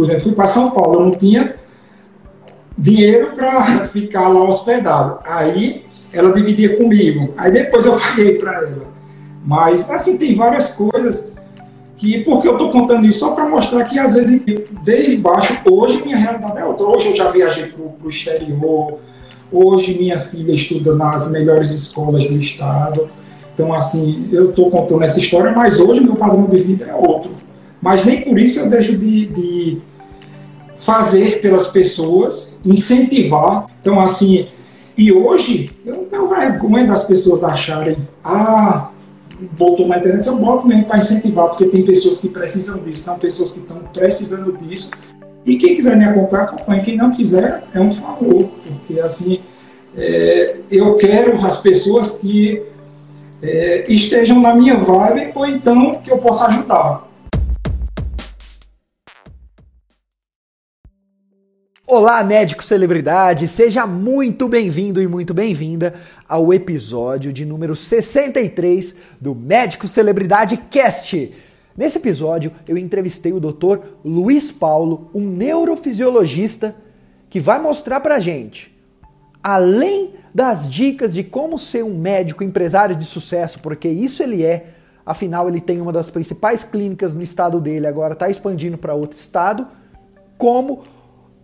por exemplo, fui para São Paulo, eu não tinha dinheiro para ficar lá hospedado. Aí ela dividia comigo. Aí depois eu paguei para ela. Mas, assim, tem várias coisas que, porque eu estou contando isso só para mostrar que, às vezes, desde baixo, hoje minha realidade é outra. Hoje eu já viajei para o exterior, hoje minha filha estuda nas melhores escolas do estado. Então, assim, eu estou contando essa história, mas hoje meu padrão de vida é outro. Mas nem por isso eu deixo de, de fazer pelas pessoas, incentivar. Então, assim, e hoje eu não tenho vergonha das pessoas acharem, ah, botou na internet, eu boto mesmo para incentivar, porque tem pessoas que precisam disso, são pessoas que estão precisando disso. E quem quiser me acompanhar, acompanhe. Quem não quiser, é um favor, porque assim, é, eu quero as pessoas que é, estejam na minha vibe ou então que eu possa ajudar. Olá, médico celebridade, seja muito bem-vindo e muito bem-vinda ao episódio de número 63 do Médico Celebridade Cast. Nesse episódio, eu entrevistei o Dr. Luiz Paulo, um neurofisiologista que vai mostrar pra gente, além das dicas de como ser um médico empresário de sucesso, porque isso ele é, afinal ele tem uma das principais clínicas no estado dele, agora está expandindo para outro estado, como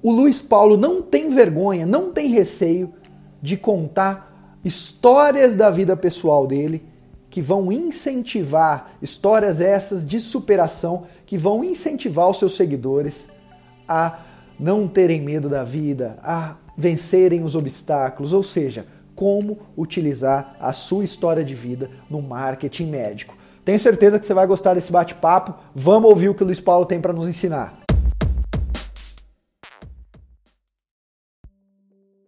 o Luiz Paulo não tem vergonha, não tem receio de contar histórias da vida pessoal dele que vão incentivar, histórias essas de superação, que vão incentivar os seus seguidores a não terem medo da vida, a vencerem os obstáculos, ou seja, como utilizar a sua história de vida no marketing médico. Tenho certeza que você vai gostar desse bate-papo. Vamos ouvir o que o Luiz Paulo tem para nos ensinar.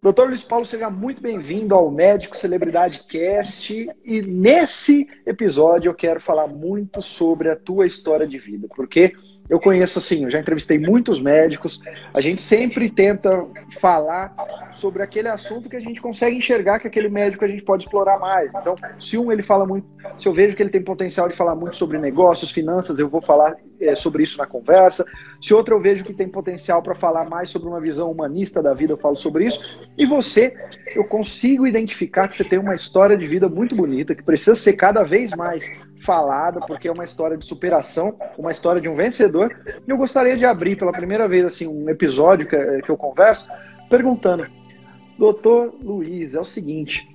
Doutor Luiz Paulo, seja muito bem-vindo ao Médico Celebridade Cast. E nesse episódio eu quero falar muito sobre a tua história de vida, porque eu conheço assim, eu já entrevistei muitos médicos, a gente sempre tenta falar sobre aquele assunto que a gente consegue enxergar que aquele médico a gente pode explorar mais. Então, se um ele fala muito, se eu vejo que ele tem potencial de falar muito sobre negócios, finanças, eu vou falar é, sobre isso na conversa. Se outro eu vejo que tem potencial para falar mais sobre uma visão humanista da vida, eu falo sobre isso. E você, eu consigo identificar que você tem uma história de vida muito bonita, que precisa ser cada vez mais falada, porque é uma história de superação, uma história de um vencedor. E eu gostaria de abrir pela primeira vez assim um episódio que, que eu converso perguntando, doutor Luiz, é o seguinte,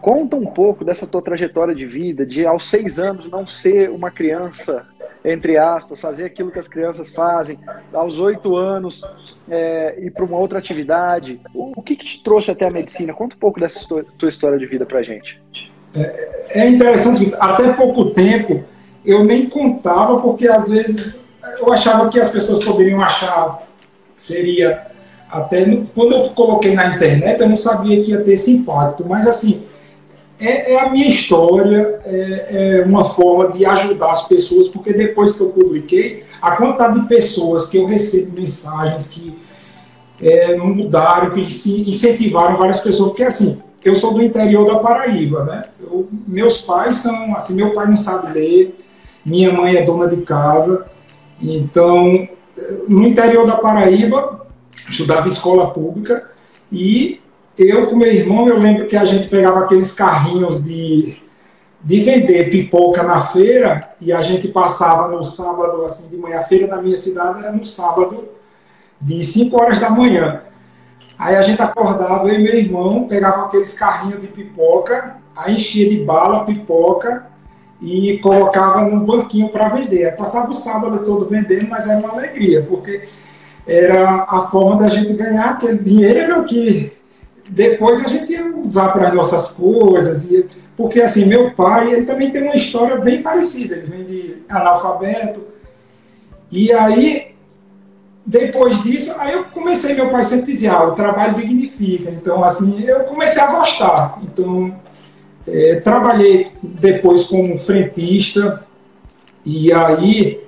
conta um pouco dessa tua trajetória de vida, de aos seis anos não ser uma criança, entre aspas, fazer aquilo que as crianças fazem, aos oito anos é, ir para uma outra atividade. O, o que, que, te trouxe até a medicina? Conta um pouco dessa tua história de vida para gente. É, é interessante, até pouco tempo eu nem contava, porque às vezes eu achava que as pessoas poderiam achar seria até. Quando eu coloquei na internet, eu não sabia que ia ter esse impacto, mas assim, é, é a minha história, é, é, uma forma de ajudar as pessoas, porque depois que eu publiquei, a quantidade de pessoas que eu recebo mensagens que é, mudaram, que incentivaram várias pessoas, porque assim eu sou do interior da Paraíba, né? Eu, meus pais são, assim, meu pai não sabe ler, minha mãe é dona de casa, então, no interior da Paraíba, estudava escola pública e eu com meu irmão, eu lembro que a gente pegava aqueles carrinhos de, de vender pipoca na feira e a gente passava no sábado, assim, de manhã. A feira da minha cidade era no sábado, de 5 horas da manhã. Aí a gente acordava, eu e meu irmão, pegava aqueles carrinhos de pipoca, aí enchia de bala, pipoca e colocava num banquinho para vender. Passava o sábado todo vendendo, mas era uma alegria, porque era a forma da gente ganhar aquele dinheiro que depois a gente ia usar para as nossas coisas. E, porque assim, meu pai, ele também tem uma história bem parecida, ele vem de analfabeto. E aí depois disso, aí eu comecei, meu pai sempre dizia, ah, o trabalho dignifica. Então, assim, eu comecei a gostar. Então, é, trabalhei depois como frentista, e aí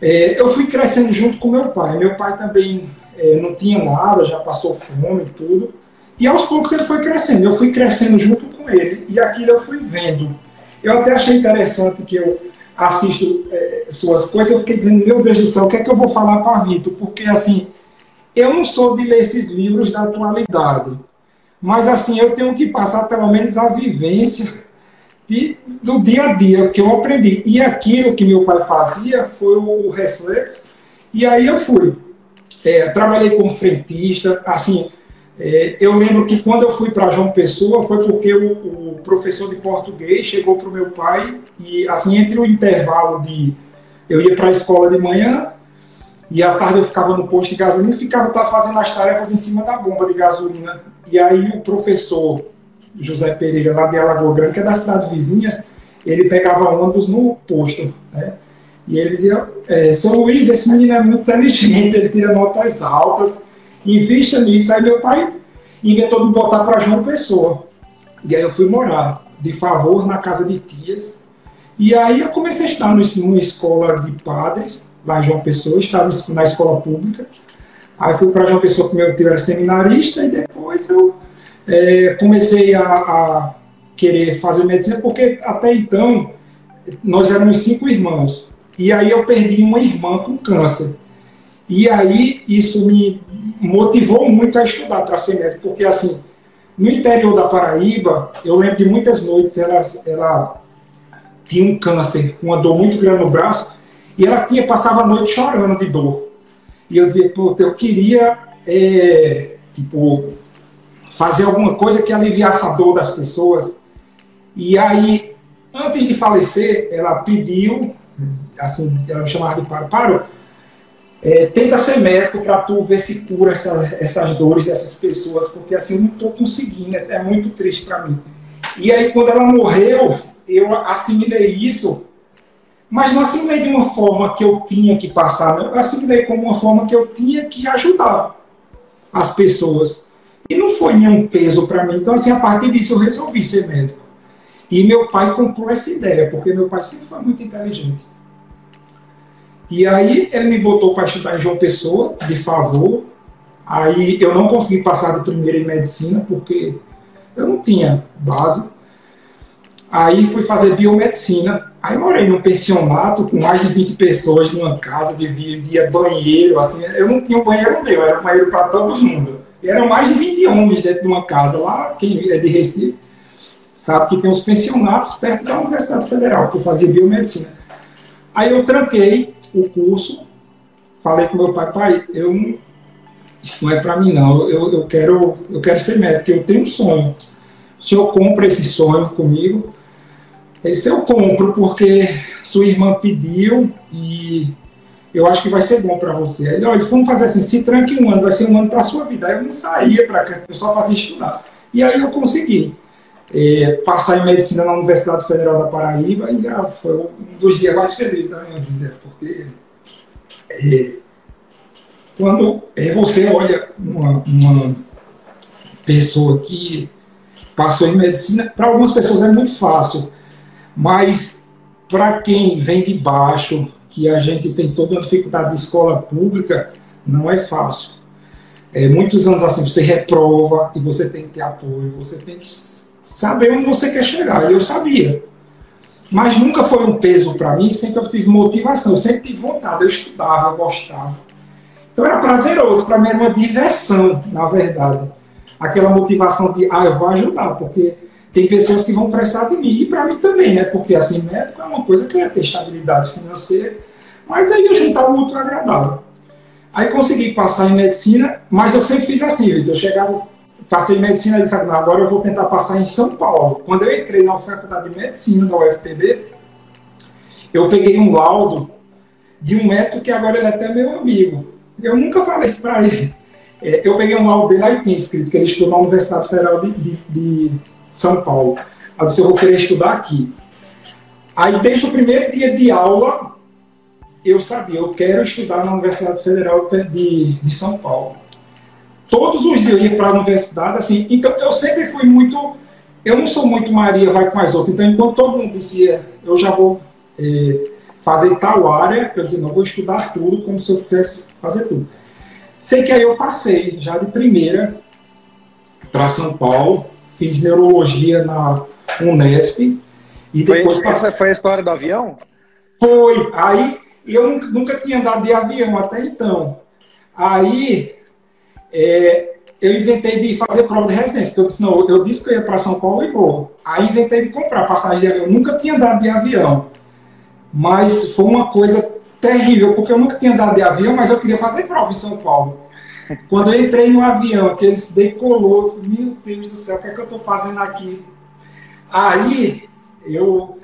é, eu fui crescendo junto com meu pai. Meu pai também é, não tinha nada, já passou fome e tudo. E aos poucos ele foi crescendo, eu fui crescendo junto com ele, e aquilo eu fui vendo. Eu até achei interessante que eu assisto é, suas coisas, eu fiquei dizendo, meu Deus do céu, o que é que eu vou falar para Vitor? Porque, assim, eu não sou de ler esses livros da atualidade, mas, assim, eu tenho que passar pelo menos a vivência de, do dia a dia que eu aprendi. E aquilo que meu pai fazia foi o reflexo, e aí eu fui. É, trabalhei como frentista, assim, é, eu lembro que quando eu fui para João Pessoa foi porque o, o professor de português chegou para o meu pai e assim entre o intervalo de eu ia para a escola de manhã e à tarde eu ficava no posto de gasolina e ficava tava fazendo as tarefas em cima da bomba de gasolina. E aí o professor José Pereira, lá de Alagoa Grande, que é da cidade vizinha, ele pegava ônibus no posto. Né? E ele dizia: é, São Luís, esse menino é muito inteligente, ele tira notas altas invista nisso. Aí meu pai inventou de me botar para João Pessoa. E aí eu fui morar de favor na casa de tias. E aí eu comecei a estudar numa escola de padres, lá em João Pessoa, estava na escola pública. Aí fui para João Pessoa, que meu tio era seminarista, e depois eu é, comecei a, a, querer fazer medicina, porque até então nós éramos cinco irmãos. E aí eu perdi uma irmã com câncer. E aí isso me motivou muito a estudar para ser médico, porque assim, no interior da Paraíba, eu lembro de muitas noites, ela, ela tinha um câncer, uma dor muito grande no braço, e ela tinha, passava a noite chorando de dor. E eu dizia, pô, eu queria, é, tipo, fazer alguma coisa que aliviasse a dor das pessoas. E aí, antes de falecer, ela pediu, assim, ela me chamava de paro, paro, é, tenta ser médico para tu ver se cura essa, essas dores dessas pessoas, porque assim eu não estou conseguindo, é, é muito triste para mim. E aí quando ela morreu, eu assimilei isso, mas não assimilei de uma forma que eu tinha que passar, eu assimilei como uma forma que eu tinha que ajudar as pessoas. E não foi nenhum peso para mim. Então, assim, a partir disso eu resolvi ser médico. E meu pai comprou essa ideia, porque meu pai sempre foi muito inteligente. E aí ele me botou para estudar em João Pessoa, de favor. Aí eu não consegui passar de primeira em medicina, porque eu não tinha base. Aí fui fazer biomedicina. Aí morei num pensionato com mais de 20 pessoas numa casa, dividia banheiro, assim, eu não tinha um banheiro meu, era um banheiro para todo mundo. E eram mais de 20 homens dentro de uma casa lá, quem é de Recife sabe que tem uns pensionatos perto da Universidade Federal, que eu fazia biomedicina. Aí eu tranquei o curso, falei com meu pai, pai, eu isso não é para mim não, eu, eu, quero, eu quero ser médico, eu tenho um sonho. O senhor compra esse sonho comigo? Ele disse, eu compro porque sua irmã pediu e eu acho que vai ser bom para você. Ele, olha, vamos fazer assim, se tranque um ano, vai ser um ano para sua vida. Aí eu não saía para cá, eu só fazia estudar. E aí eu consegui é, passar em medicina na Universidade Federal da Paraíba e já foi um dos dias mais felizes da minha vida, porque é, quando é, você olha uma, uma pessoa que passou em medicina, para algumas pessoas é muito fácil, mas para quem vem de baixo, que a gente tem toda uma dificuldade de escola pública, não é fácil. É, muitos anos assim, você reprova e você tem que ter apoio, você tem que saber onde você quer chegar. E eu sabia. Mas nunca foi um peso para mim, sempre eu tive motivação, eu sempre tive vontade, eu estudava, eu gostava. Então era prazeroso, para mim era uma diversão, na verdade. Aquela motivação de, ah, eu vou ajudar, porque tem pessoas que vão precisar de mim, e para mim também, né? Porque assim, médico é uma coisa que é ter estabilidade financeira, mas aí eu juntava o outro agradável. Aí consegui passar em medicina, mas eu sempre fiz assim, Vitor. Eu chegava passei medicina e disse, agora eu vou tentar passar em São Paulo. Quando eu entrei na faculdade de medicina da UFPB, eu peguei um laudo de um médico que agora ele é até meu amigo. Eu nunca falei isso para ele. É, eu peguei um laudo dele aí tinha escrito que ele estudou na Universidade Federal de, de, de São Paulo. Eu disse, eu vou querer estudar aqui. Aí, desde o primeiro dia de aula, eu sabia, eu quero estudar na Universidade Federal de, de São Paulo todos os dias eu ia para a universidade, assim, então eu sempre fui muito, eu não sou muito Maria vai com as outras, então enquanto todo mundo dizia, eu já vou é, fazer tal área, eu dizia, não, vou estudar tudo como se eu quisesse fazer tudo. Sei que aí eu passei, já de primeira, para São Paulo, fiz neurologia na Unesp, e depois... Foi, essa foi a história do avião? Foi, aí eu nunca, nunca tinha andado de avião até então. Aí é, eu inventei de fazer prova de residência. Eu disse, não, eu disse que eu ia para São Paulo e vou. Aí inventei de comprar passagem de avião. Eu nunca tinha andado de avião. Mas foi uma coisa terrível, porque eu nunca tinha andado de avião, mas eu queria fazer prova em São Paulo. Quando eu entrei no avião, que ele se decolou, meu Deus do céu, o que é que eu estou fazendo aqui? Aí eu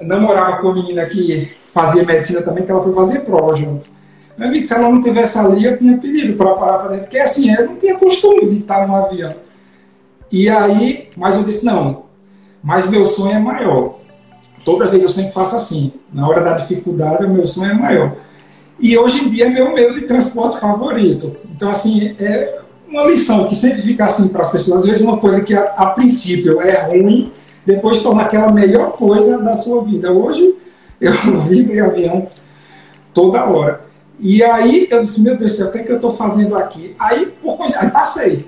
namorava com uma menina que fazia medicina também, que ela foi fazer prova junto. Meu amigo, se ela não tivesse ali, eu tinha pedido para parar para dentro, porque assim, eu não tinha costume de estar no avião. E aí, mas eu disse, não, mas meu sonho é maior. Toda vez eu sempre faço assim. Na hora da dificuldade, o meu sonho é maior. E hoje em dia é meu meio de transporte favorito. Então, assim, é uma lição que sempre fica assim para as pessoas. Às vezes, uma coisa que a, a princípio é ruim, depois torna aquela melhor coisa da sua vida. Hoje, eu vivo em avião toda hora. E aí eu disse, meu Deus do céu, o que é que eu estou fazendo aqui? Aí, por coisa, aí passei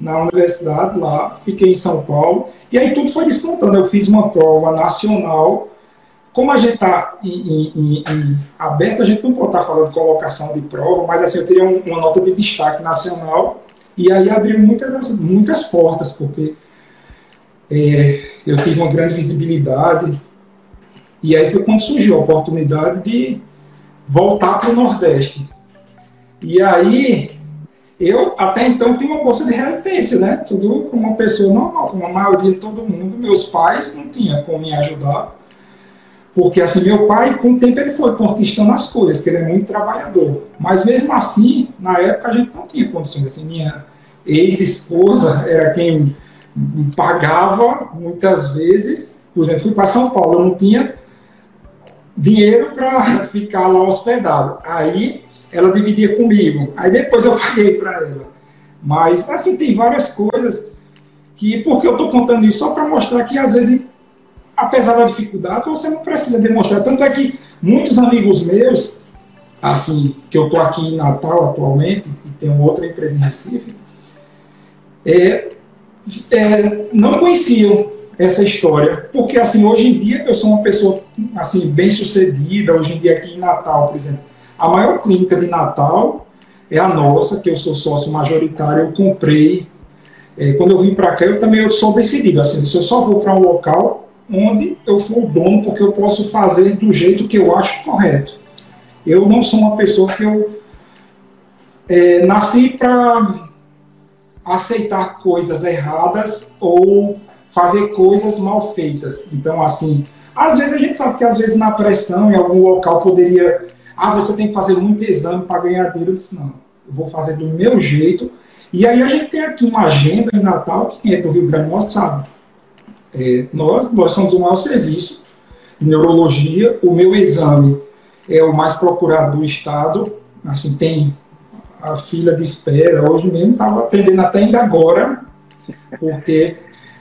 na universidade lá, fiquei em São Paulo, e aí tudo foi descontando. Eu fiz uma prova nacional. Como a gente está aberto, a gente não pode estar tá falando de colocação de prova, mas assim, eu teria um, uma nota de destaque nacional, e aí abriu muitas, muitas portas, porque é, eu tive uma grande visibilidade, e aí foi quando surgiu a oportunidade de voltar para o Nordeste. E aí, eu até então tinha uma bolsa de residência, né? Tudo como uma pessoa normal, como a maioria de todo mundo. Meus pais não tinham como me ajudar. Porque assim, meu pai, com o tempo, ele foi conquistando as coisas, que ele é muito trabalhador. Mas mesmo assim, na época a gente não tinha condições. Assim, minha ex-esposa era quem pagava muitas vezes. Por exemplo, fui para São Paulo, eu não tinha dinheiro para ficar lá hospedado. Aí ela dividia comigo. Aí depois eu paguei para ela. Mas, assim, tem várias coisas que, porque eu estou contando isso só para mostrar que, às vezes, apesar da dificuldade, você não precisa demonstrar. Tanto é que muitos amigos meus, assim, que eu estou aqui em Natal atualmente, e tenho outra empresa em Recife, é, é, não conheciam essa história, porque assim hoje em dia eu sou uma pessoa assim bem sucedida. Hoje em dia aqui em Natal, por exemplo, a maior clínica de Natal é a nossa, que eu sou sócio majoritário. Eu comprei. É, quando eu vim para cá, eu também eu sou decidido. Assim, se eu só vou para um local onde eu for o dono, porque eu posso fazer do jeito que eu acho correto. Eu não sou uma pessoa que eu é, nasci para aceitar coisas erradas ou fazer coisas mal feitas. Então, assim, às vezes a gente sabe que às vezes na pressão, em algum local, poderia. Ah, você tem que fazer muito exame para ganhar dinheiro. Eu disse, não, eu vou fazer do meu jeito. E aí a gente tem aqui uma agenda em Natal, que quem é do Rio Grande do Norte sabe. É, nós, somos o maior serviço de neurologia. O meu exame é o mais procurado do estado. Assim, tem a fila de espera. Hoje mesmo estava atendendo até ainda agora, porque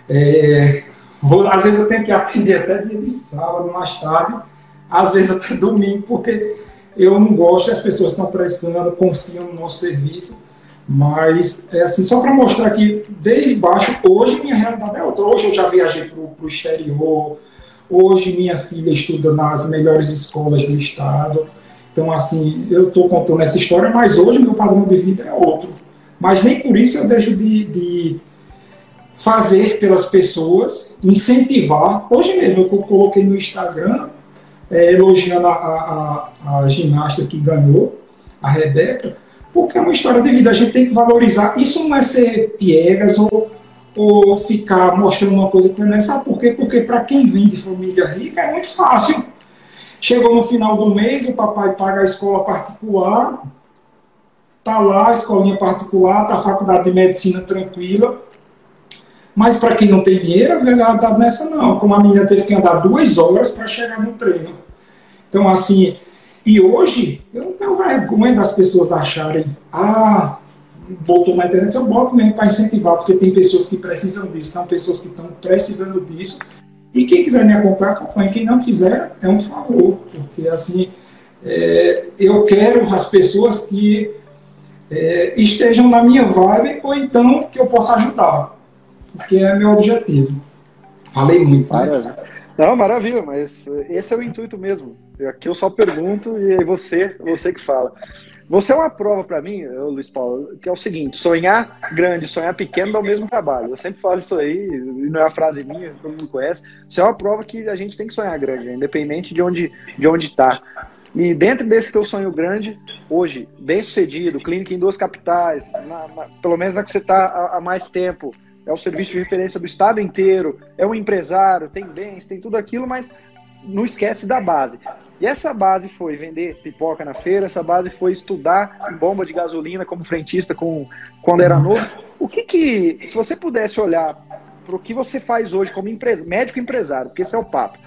é, vou, às vezes eu tenho que atender até dia de sábado, mais tarde, às vezes até domingo, porque eu não gosto, as pessoas estão pressionando, confiam no nosso serviço, mas é assim, só para mostrar que desde baixo, hoje minha realidade é outra. Hoje eu já viajei para o exterior, hoje minha filha estuda nas melhores escolas do estado. Então, assim, eu estou contando essa história, mas hoje meu padrão de vida é outro. Mas nem por isso eu deixo de, de fazer pelas pessoas, incentivar. Hoje mesmo eu coloquei no Instagram, é, elogiando a, a, a, ginasta que ganhou, a Rebeca, porque é uma história de vida, a gente tem que valorizar. Isso não é ser piegas ou, ou ficar mostrando uma coisa que não é. Sabe por quê? Porque para quem vem de família rica é muito fácil. Chegou no final do mês, o papai paga a escola particular, tá lá, a escolinha particular, tá a faculdade de medicina tranquila, mas para quem não tem dinheiro, a verdade nessa não. Como a menina teve que andar duas horas para chegar no treino. Então, assim, e hoje, eu não tenho vergonha das pessoas acharem, ah, botou na internet, eu boto mesmo para incentivar, porque tem pessoas que precisam disso, são pessoas que estão precisando disso. E quem quiser me acompanhar, acompanhe. Quem não quiser, é um favor, porque assim, é, eu quero as pessoas que é, estejam na minha vibe ou então que eu possa ajudar porque é meu objetivo. Falei muito. Né? Não, maravilha, mas esse é o intuito mesmo. Aqui eu só pergunto e aí você, você que fala. Você é uma prova para mim, Luiz Paulo, que é o seguinte: sonhar grande, sonhar pequeno dá o mesmo trabalho. Eu sempre falo isso aí, e não é uma frase minha, todo mundo conhece. Isso é uma prova que a gente tem que sonhar grande, independente de onde de onde está. E dentro desse teu sonho grande, hoje, bem sucedido, clínica em duas capitais, na, na, pelo menos na que você está há mais tempo, é o serviço de referência do estado inteiro, é um empresário, tem bens, tem tudo aquilo, mas não esquece da base. E essa base foi vender pipoca na feira, essa base foi estudar bomba de gasolina como frentista com, quando era novo. O que que, se você pudesse olhar para o que você faz hoje como empresa, médico empresário, porque esse é o papo,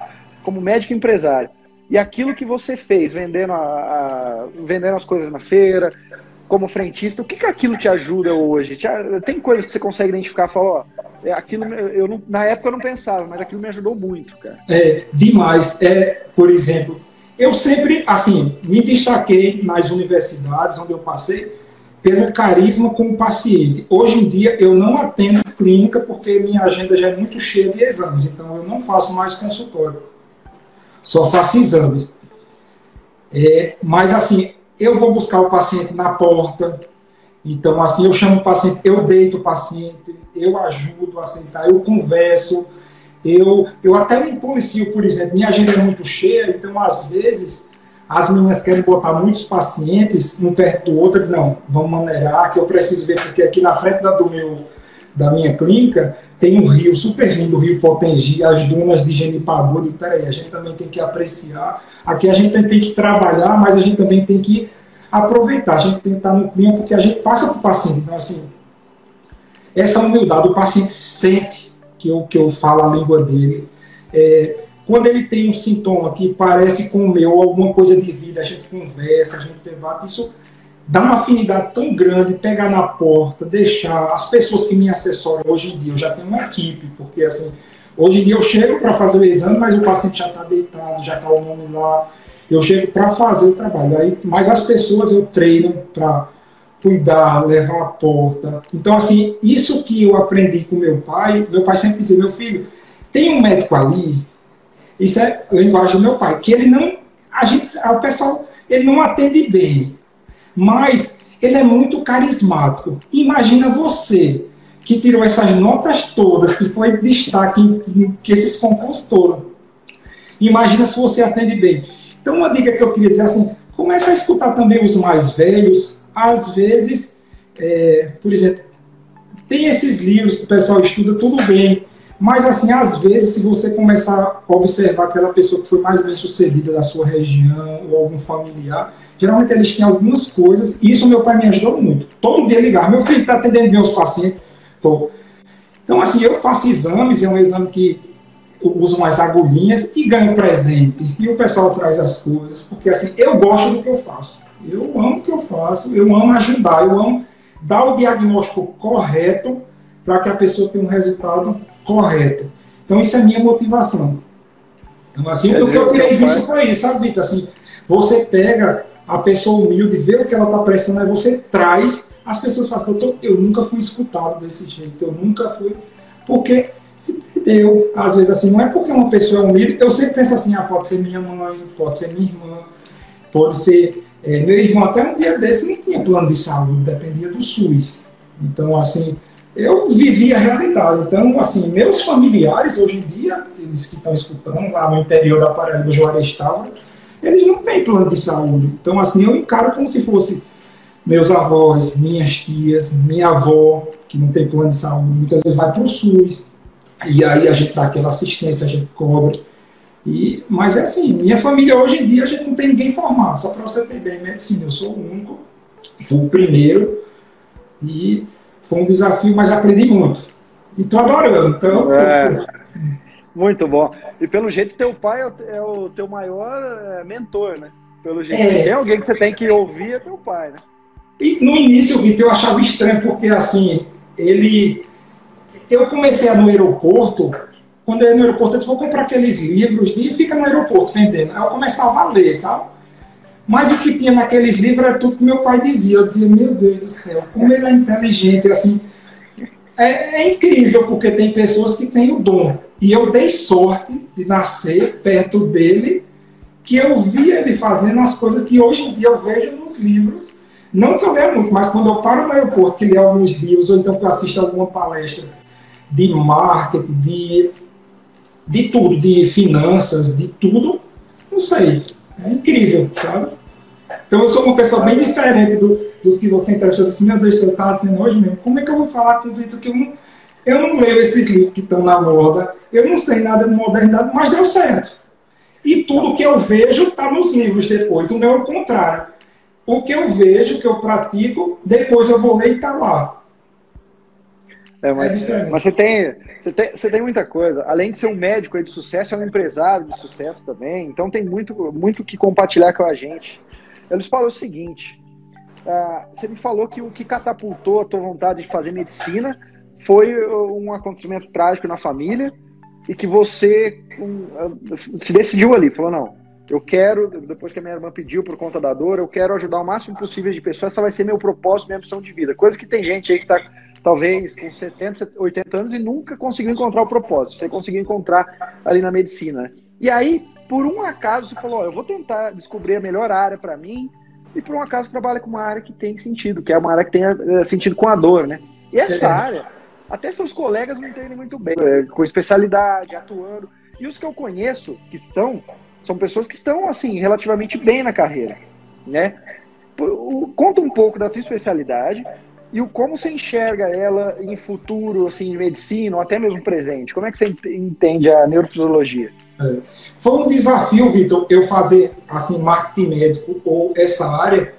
como médico empresário, e aquilo que você fez vendendo, a, a, vendendo as coisas na feira, como frentista, o que, que aquilo te ajuda hoje? Te, tem coisas que você consegue identificar e falar, ó, é, aquilo eu não, na época eu não pensava, mas aquilo me ajudou muito, cara. É, demais. É, por exemplo, eu sempre, assim, me destaquei nas universidades onde eu passei pelo carisma com o paciente. Hoje em dia eu não atendo clínica porque minha agenda já é muito cheia de exames, então eu não faço mais consultório só faço exames. É, mas assim, eu vou buscar o paciente na porta, então assim, eu chamo o paciente, eu deito o paciente, eu ajudo a sentar, eu converso, eu, eu até me policio, por exemplo, minha agenda é muito cheia, então às vezes as meninas querem botar muitos pacientes um perto do outro, não, vamos maneirar, que eu preciso ver, porque aqui na frente da, do meu, da minha clínica tem um rio super lindo, o rio Potengi, as dunas de Genipabu. E peraí, a gente também tem que apreciar. Aqui a gente tem que trabalhar, mas a gente também tem que aproveitar. A gente tem que estar no clima, porque a gente passa para o paciente. Então, assim, essa humildade, o paciente sente que eu, que eu falo a língua dele. É, quando ele tem um sintoma que parece com o meu, alguma coisa de vida, a gente conversa, a gente debate, isso dar uma afinidade tão grande, pegar na porta, deixar as pessoas que me assessoram hoje em dia, eu já tenho uma equipe, porque assim, hoje em dia eu chego para fazer o exame, mas o paciente já está deitado, já está o nome lá, eu chego para fazer o trabalho, aí, mas as pessoas eu treino para cuidar, levar a porta. Então, assim, isso que eu aprendi com meu pai, meu pai sempre dizia, meu filho, tem um médico ali, isso é a linguagem do meu pai, que ele não, a gente, o pessoal, ele não atende bem, mas ele é muito carismático. Imagina você que tirou essas notas todas, que foi destaque que esses concursos todos. Imagina se você atende bem. Então, uma dica que eu queria dizer assim: comece a escutar também os mais velhos. Às vezes, é, por exemplo, tem esses livros que o pessoal estuda, tudo bem. Mas, assim, às vezes, se você começar a observar aquela pessoa que foi mais bem sucedida da sua região, ou algum familiar, Geralmente eles têm algumas coisas, e isso meu pai me ajudou muito. Todo dia ligar, meu filho está atendendo meus pacientes. Tô. Então, assim, eu faço exames, é um exame que uso umas agulhinhas e ganho presente. E o pessoal traz as coisas, porque assim, eu gosto do que eu faço. Eu amo o que eu faço, eu amo ajudar, eu amo dar o diagnóstico correto para que a pessoa tenha um resultado correto. Então, isso é minha motivação. Então, assim, o que eu tirei disso foi isso, sabe, Vitor? Assim, você pega a pessoa humilde vê o que ela está prestando, aí você traz, as pessoas falam, eu, eu nunca fui escutado desse jeito, eu nunca fui, porque se perdeu, às vezes assim, não é porque uma pessoa é humilde, eu sempre penso assim, ah, pode ser minha mãe, pode ser minha irmã, pode ser é, meu irmão, até um dia desse não tinha plano de saúde, dependia do SUS, então assim, eu vivi a realidade, então assim, meus familiares hoje em dia, eles que estão escutando lá no interior da Paraíba, Juarez estava, eles não têm plano de saúde. Então, assim, eu encaro como se fosse meus avós, minhas tias, minha avó, que não tem plano de saúde, muitas vezes vai para o SUS, e aí a gente dá aquela assistência, a gente cobra. E, mas é assim, minha família hoje em dia a gente não tem ninguém formado, só para você ter ideia, em medicina, eu sou o único, fui o primeiro, e foi um desafio, mas aprendi muito. E estou adorando. Então, é. Muito bom. E pelo jeito, teu pai é o é teu maior é, mentor, né? Pelo jeito. É. Tem alguém que você tem que ouvir, é teu pai, né? E no início, Vitor, eu achava estranho, porque assim, ele. Eu comecei a no aeroporto, quando eu ia no aeroporto, eu disse, vou comprar aqueles livros e fica no aeroporto vendendo. Aí eu começava a ler, sabe? Mas o que tinha naqueles livros era tudo que meu pai dizia. Eu dizia, meu Deus do céu, como ele é inteligente, assim. É, é incrível, porque tem pessoas que têm o dom E eu dei sorte de nascer perto dele, que eu via ele fazendo as coisas que hoje em dia eu vejo nos livros. Não que eu leia muito, mas quando eu paro no aeroporto, que leio alguns livros, ou então que eu assisto alguma palestra de marketing, de, de tudo, de finanças, de tudo, não sei. É incrível, sabe? Então eu sou uma pessoa bem diferente do, dos que você entrevistou. Eu disse, meu Deus, eu estava dizendo hoje mesmo, como é que eu vou falar com o Vitor que eu não, eu não leio esses livros que estão na moda, eu não sei nada de modernidade, mas deu certo. E tudo que eu vejo está nos livros depois. O meu é o contrário. O que eu vejo, o que eu pratico, depois eu vou ler e está lá. É, mas, é mas você, tem, você, tem, você tem muita coisa. Além de ser um médico de sucesso, é um empresário de sucesso também. Então tem muito muito que compartilhar com a gente. Eu lhes falo o seguinte: uh, você me falou que o que catapultou a tua vontade de fazer medicina foi um acontecimento trágico na família e que você um, se decidiu ali, falou não, eu quero, depois que a minha irmã pediu por conta da dor, eu quero ajudar o máximo possível de pessoas, essa vai ser meu propósito, minha missão de vida. Coisa que tem gente aí que está talvez com 70, 80 anos e nunca conseguiu encontrar o propósito. Você conseguiu encontrar ali na medicina. E aí, por um acaso, você falou: eu vou tentar descobrir a melhor área para mim. E por um acaso trabalha com uma área que tem sentido, que é uma área que tem eh, sentido com a dor, né? E essa é. área, até seus colegas não entendem muito bem, é, com especialidade, atuando. E os que eu conheço que estão, são pessoas que estão, assim, relativamente bem na carreira, né? Conta um pouco da tua especialidade, e o como você enxerga ela em futuro, assim, de medicina, ou até mesmo presente? Como é que você entende a neurofisiologia? É. Foi um desafio, Vitor, eu fazer, assim, marketing médico ou essa área,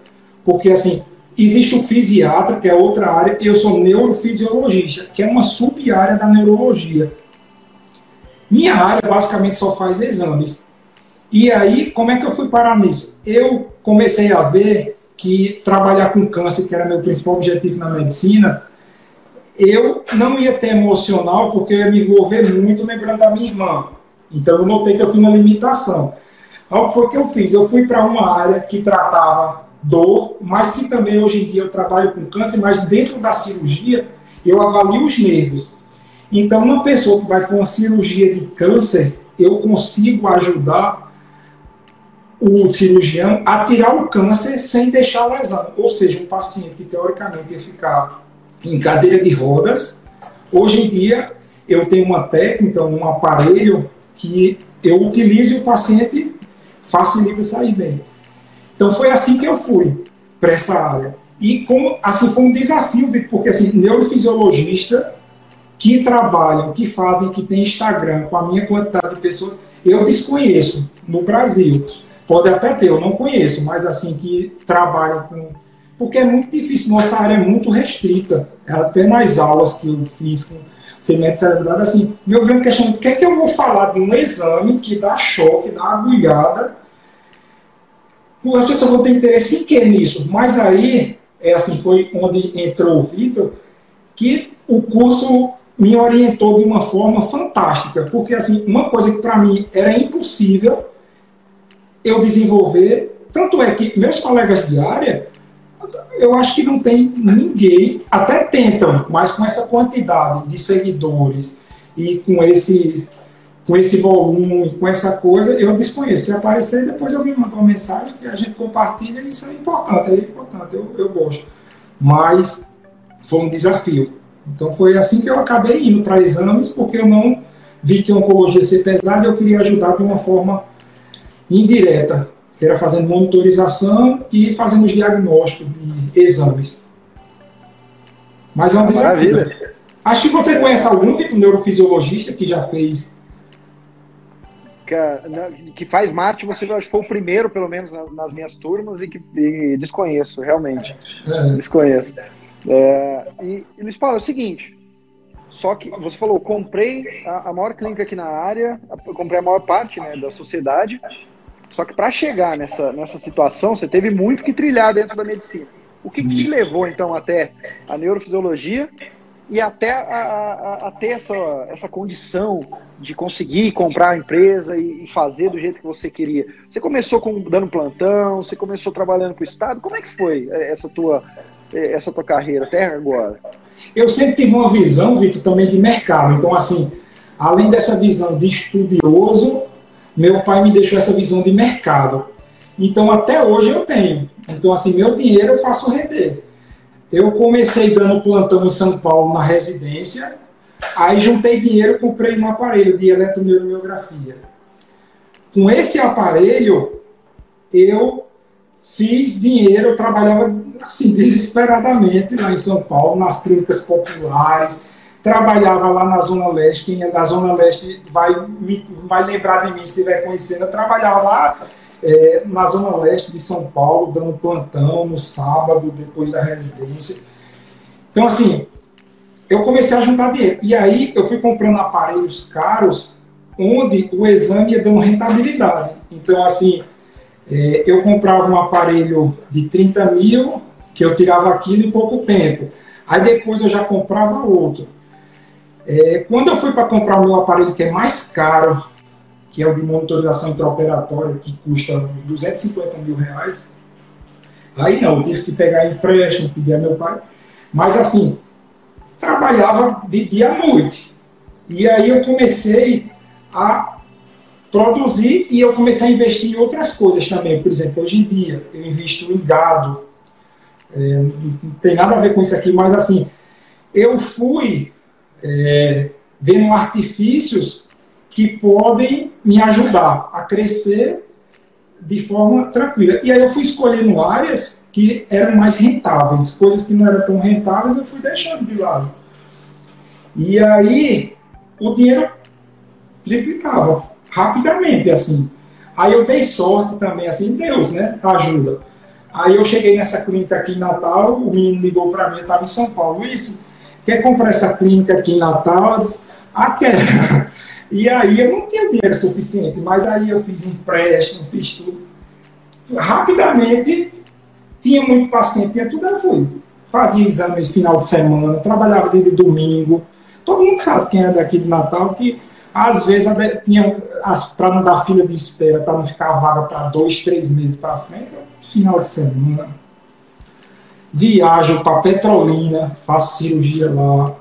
porque, assim, existe o fisiatra, que é outra área, eu sou neurofisiologista, que é uma sub-área da neurologia. Minha área, basicamente, só faz exames. E aí, como é que eu fui parar nisso? Eu comecei a ver que trabalhar com câncer, que era meu principal objetivo na medicina, eu não ia ter emocional porque eu ia me envolver muito lembrando da minha irmã. Então eu notei que eu tinha uma limitação. Então, o que foi que eu fiz? Eu fui para uma área que tratava dor, mas que também hoje em dia eu trabalho com câncer, mas dentro da cirurgia eu avalio os nervos. Então uma pessoa que vai com uma cirurgia de câncer, eu consigo ajudar o cirurgião a tirar o câncer sem deixar lesão. Ou seja, um paciente que teoricamente ia ficar em cadeira de rodas, hoje em dia eu tenho uma técnica, um aparelho que eu utilizo e o paciente facilita sair bem. Então foi assim que eu fui para essa área. E como, assim foi um desafio, porque assim, neurofisiologista que trabalham, que fazem, que tem Instagram com a minha quantidade de pessoas, eu desconheço no Brasil. Pode até ter, eu não conheço, mas assim, que trabalha com. Porque é muito difícil, nossa área é muito restrita. Até nas aulas que eu fiz com semente cerebral, assim, meu grande questionamento, o que é que eu vou falar de um exame que dá choque, dá agulhada? As pessoas vão ter interesse em que nisso? Mas aí, é assim, foi onde entrou o Vitor, que o curso me orientou de uma forma fantástica, porque assim, uma coisa que para mim era impossível eu desenvolver. Tanto é que meus colegas de área, eu acho que não tem ninguém, até tentam, mas com essa quantidade de seguidores e com esse, com esse volume, com essa coisa, eu desconheço. Se aparecer, depois alguém manda uma mensagem que a gente compartilha, isso é importante, é importante, eu, eu gosto. Mas foi um desafio. Então foi assim que eu acabei indo para exames, porque eu não vi que a oncologia ser pesada, eu queria ajudar de uma forma indireta, que era fazendo monitorização e fazendo os diagnósticos de exames. Mas é uma Maravilha. Acho que você conhece algum, Vitor, neurofisiologista que já fez. Que, que faz Marte, você acho que foi o primeiro, pelo menos, nas minhas turmas, e que e desconheço, realmente. É. Desconheço. É, e, e Luiz Paulo, é o seguinte. Só que você falou, comprei a, a maior clínica aqui na área, comprei a maior parte né, da sociedade, só que para chegar nessa, nessa situação, você teve muito que trilhar dentro da medicina. O que, que te levou, então, até a neurofisiologia e até a, a, a, ter essa, essa condição de conseguir comprar a empresa e, e, fazer do jeito que você queria? Você começou com, dando plantão, você começou trabalhando com o Estado. Como é que foi eh, essa tua, eh, essa tua carreira até agora? Eu sempre tive uma visão, Vitor, também de mercado. Então, assim, além dessa visão de estudioso, meu pai me deixou essa visão de mercado. Então, até hoje eu tenho. Então, assim, meu dinheiro eu faço render. Eu comecei dando plantão em São Paulo, na residência, aí juntei dinheiro e comprei um aparelho de eletromiografia. Com esse aparelho, eu fiz dinheiro, eu trabalhava assim, desesperadamente lá em São Paulo, nas clínicas populares, trabalhava lá na Zona Leste, quem é da Zona Leste vai, me, vai lembrar de mim se estiver conhecendo, eu trabalhava lá é, na Zona Leste de São Paulo, dando plantão no sábado, depois da residência. Então, assim, eu comecei a juntar dinheiro. E aí eu fui comprando aparelhos caros, onde o exame ia dando rentabilidade. Então, assim, é, eu comprava um aparelho de 30 mil, que eu tirava aquilo em pouco tempo. Aí depois eu já comprava outro. É, quando eu fui para comprar o meu aparelho que é mais caro, que é o de monitorização intraoperatória, que custa 250 mil reais, aí não, eu tive que pegar empréstimo, pedir a meu pai. Mas assim, trabalhava de dia à noite. E aí eu comecei a produzir e eu comecei a investir em outras coisas também. Por exemplo, hoje em dia eu invisto em gado. É, não tem nada a ver com isso aqui, mas assim, eu fui é, vendo artifícios que podem me ajudar a crescer de forma tranquila. E aí eu fui escolhendo áreas que eram mais rentáveis, coisas que não eram tão rentáveis eu fui deixando de lado. E aí o dinheiro triplicava rapidamente, assim. Aí eu dei sorte também, assim, Deus, né? Ajuda. Aí eu cheguei nessa clínica aqui em Natal, o menino ligou para mim, eu estava em São Paulo, Luiz, quer comprar essa clínica aqui em Natal? Eu disse, ah. E aí eu não tinha dinheiro suficiente, mas aí eu fiz empréstimo, fiz tudo. Rapidamente, tinha muito paciente, tinha tudo, eu fui. Fazia exame final de semana, trabalhava desde domingo. Todo mundo sabe quem é daqui de Natal que às vezes tinha para não dar fila de espera, para não ficar vaga para dois, três meses para frente, final de semana. Viajo para Petrolina, faço cirurgia lá.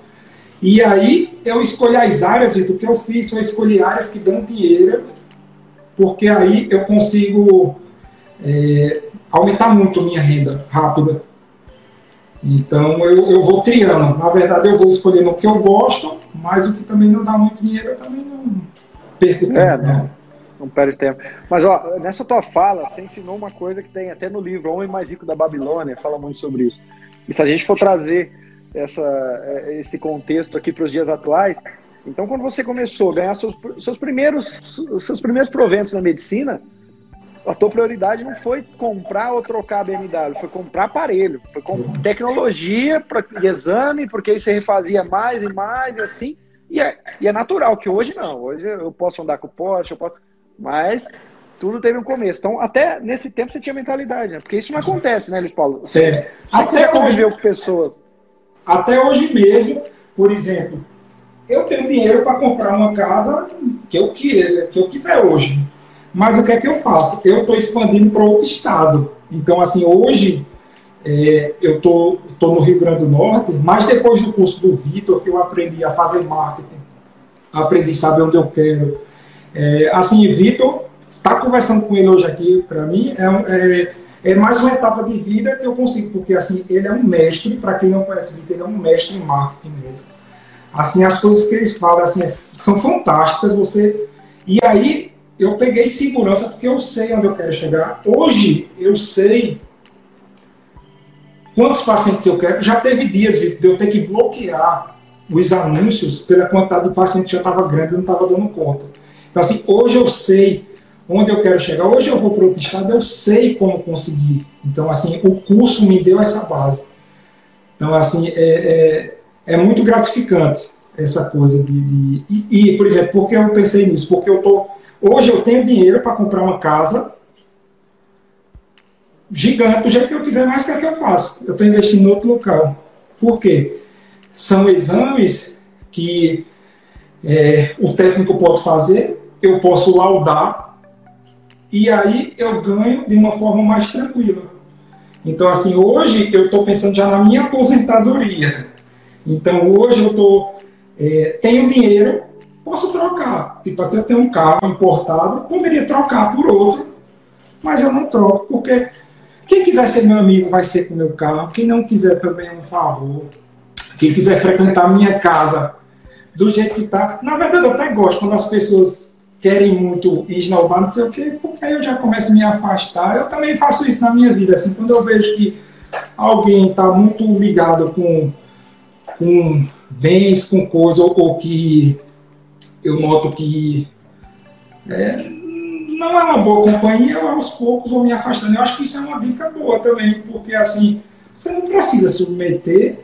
E aí eu escolhi as áreas, Vitor, que eu fiz, eu escolhi áreas que dão dinheiro, porque aí eu consigo é, aumentar muito a minha renda rápida. Então eu, eu vou triando. Na verdade, eu vou escolhendo o que eu gosto mas o que também não dá muito dinheiro, eu também não perco tempo. É, não, não perde tempo. Mas ó, nessa tua fala, você ensinou uma coisa que tem até no livro Homem Mais Rico da Babilônia, fala muito sobre isso. E se a gente for trazer essa, é, esse contexto aqui para os dias atuais, então quando você começou a ganhar seus, seus, primeiros, seus primeiros proventos na medicina, a tua prioridade não foi comprar ou trocar a BMW, foi comprar aparelho, foi comprar tecnologia para exame, porque aí você refazia mais e mais e assim. E é, e é natural que hoje não. Hoje eu posso andar com o Porsche, eu posso, mas tudo teve um começo. Então, até nesse tempo você tinha mentalidade, né? Porque isso não acontece, né, Luiz Paulo? Você, é. Até você já conviveu com pessoas. Até hoje mesmo, por exemplo, eu tenho dinheiro para comprar uma casa que eu, que, que eu quiser hoje. Mas o que é que eu faço? Eu estou expandindo para outro estado. Então, assim, hoje é, eu estou tô, tô no Rio Grande do Norte, mas depois do curso do Vitor, que eu aprendi a fazer marketing, aprendi a saber onde eu quero. É, assim, Vitor, estar tá conversando com ele hoje aqui, para mim, é, é, é, mais uma etapa de vida que eu consigo, porque assim, ele é um mestre, para quem não conhece ele é um mestre em marketing mesmo. Assim, as coisas que eles falam assim, são fantásticas, você... E aí, eu peguei segurança porque eu sei onde eu quero chegar. Hoje eu sei quantos pacientes eu quero. Já teve dias de eu ter que bloquear os anúncios pela quantidade de pacientes que já estava grande e não estava dando conta. Então, assim, hoje eu sei onde eu quero chegar. Hoje eu vou para outro estado, eu sei como conseguir. Então, assim, o curso me deu essa base. Então, assim, é, é, é muito gratificante essa coisa de. de e, e, por exemplo, por que eu pensei nisso? Porque eu estou Hoje eu tenho dinheiro para comprar uma casa gigante, do jeito que eu quiser, mais que é que eu faço. Eu estou investindo em outro local. Por quê? São exames que é, o técnico pode fazer, eu posso laudar, e aí eu ganho de uma forma mais tranquila. Então, assim, hoje eu estou pensando já na minha aposentadoria. Então, hoje eu tô, é, tenho dinheiro posso trocar. Tipo, até eu tenho um carro importado, poderia trocar por outro, mas eu não troco, porque quem quiser ser meu amigo vai ser com meu carro, quem não quiser também é um favor. Quem quiser frequentar minha casa do jeito que tá. Na verdade, eu até gosto quando as pessoas querem muito esnobar, não sei o quê, porque aí eu já começo a me afastar. Eu também faço isso na minha vida, assim, quando eu vejo que alguém está muito ligado com, com bens, com coisa, ou, ou que eu noto que é, não é uma boa companhia, eu aos poucos vou me afastando. Eu acho que isso é uma dica boa também, porque assim, você não precisa submeter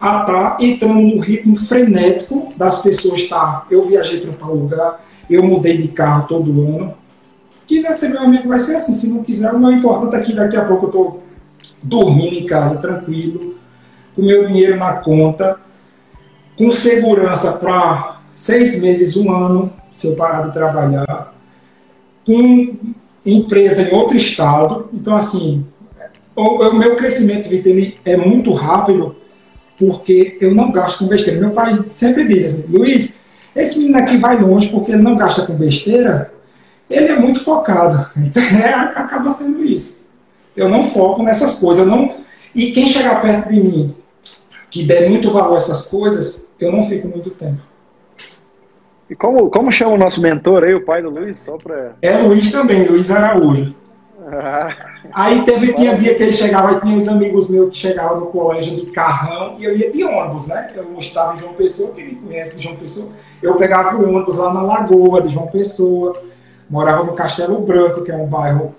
a estar tá entrando no ritmo frenético das pessoas. Tá, eu viajei para tal lugar, eu mudei de carro todo ano. Quiser ser meu amigo, vai ser assim. Se não quiser, o mais importante é daqui a pouco eu estou dormindo em casa, tranquilo, com meu dinheiro na conta, com segurança para seis meses, um ano, se eu parar de trabalhar, com empresa em outro estado. Então, assim, o, o meu crescimento, Vitor, é muito rápido porque eu não gasto com besteira. Meu pai sempre diz assim, Luiz, esse menino aqui vai longe porque ele não gasta com besteira, ele é muito focado. Então, é, acaba sendo isso. Eu não foco nessas coisas. não... E quem chegar perto de mim, que der muito valor a essas coisas, eu não fico muito tempo. E como, como chama o nosso mentor aí, o pai do Luiz? Só pra... É Luiz também, Luiz Araújo. Ah. Aí teve, tinha dia que ele chegava e tinha uns amigos meus que chegavam no colégio de carrão e eu ia de ônibus, né? Eu estava em João Pessoa, quem me conhece de João Pessoa, eu pegava o ônibus lá na Lagoa de João Pessoa, morava no Castelo Branco, que é um bairro.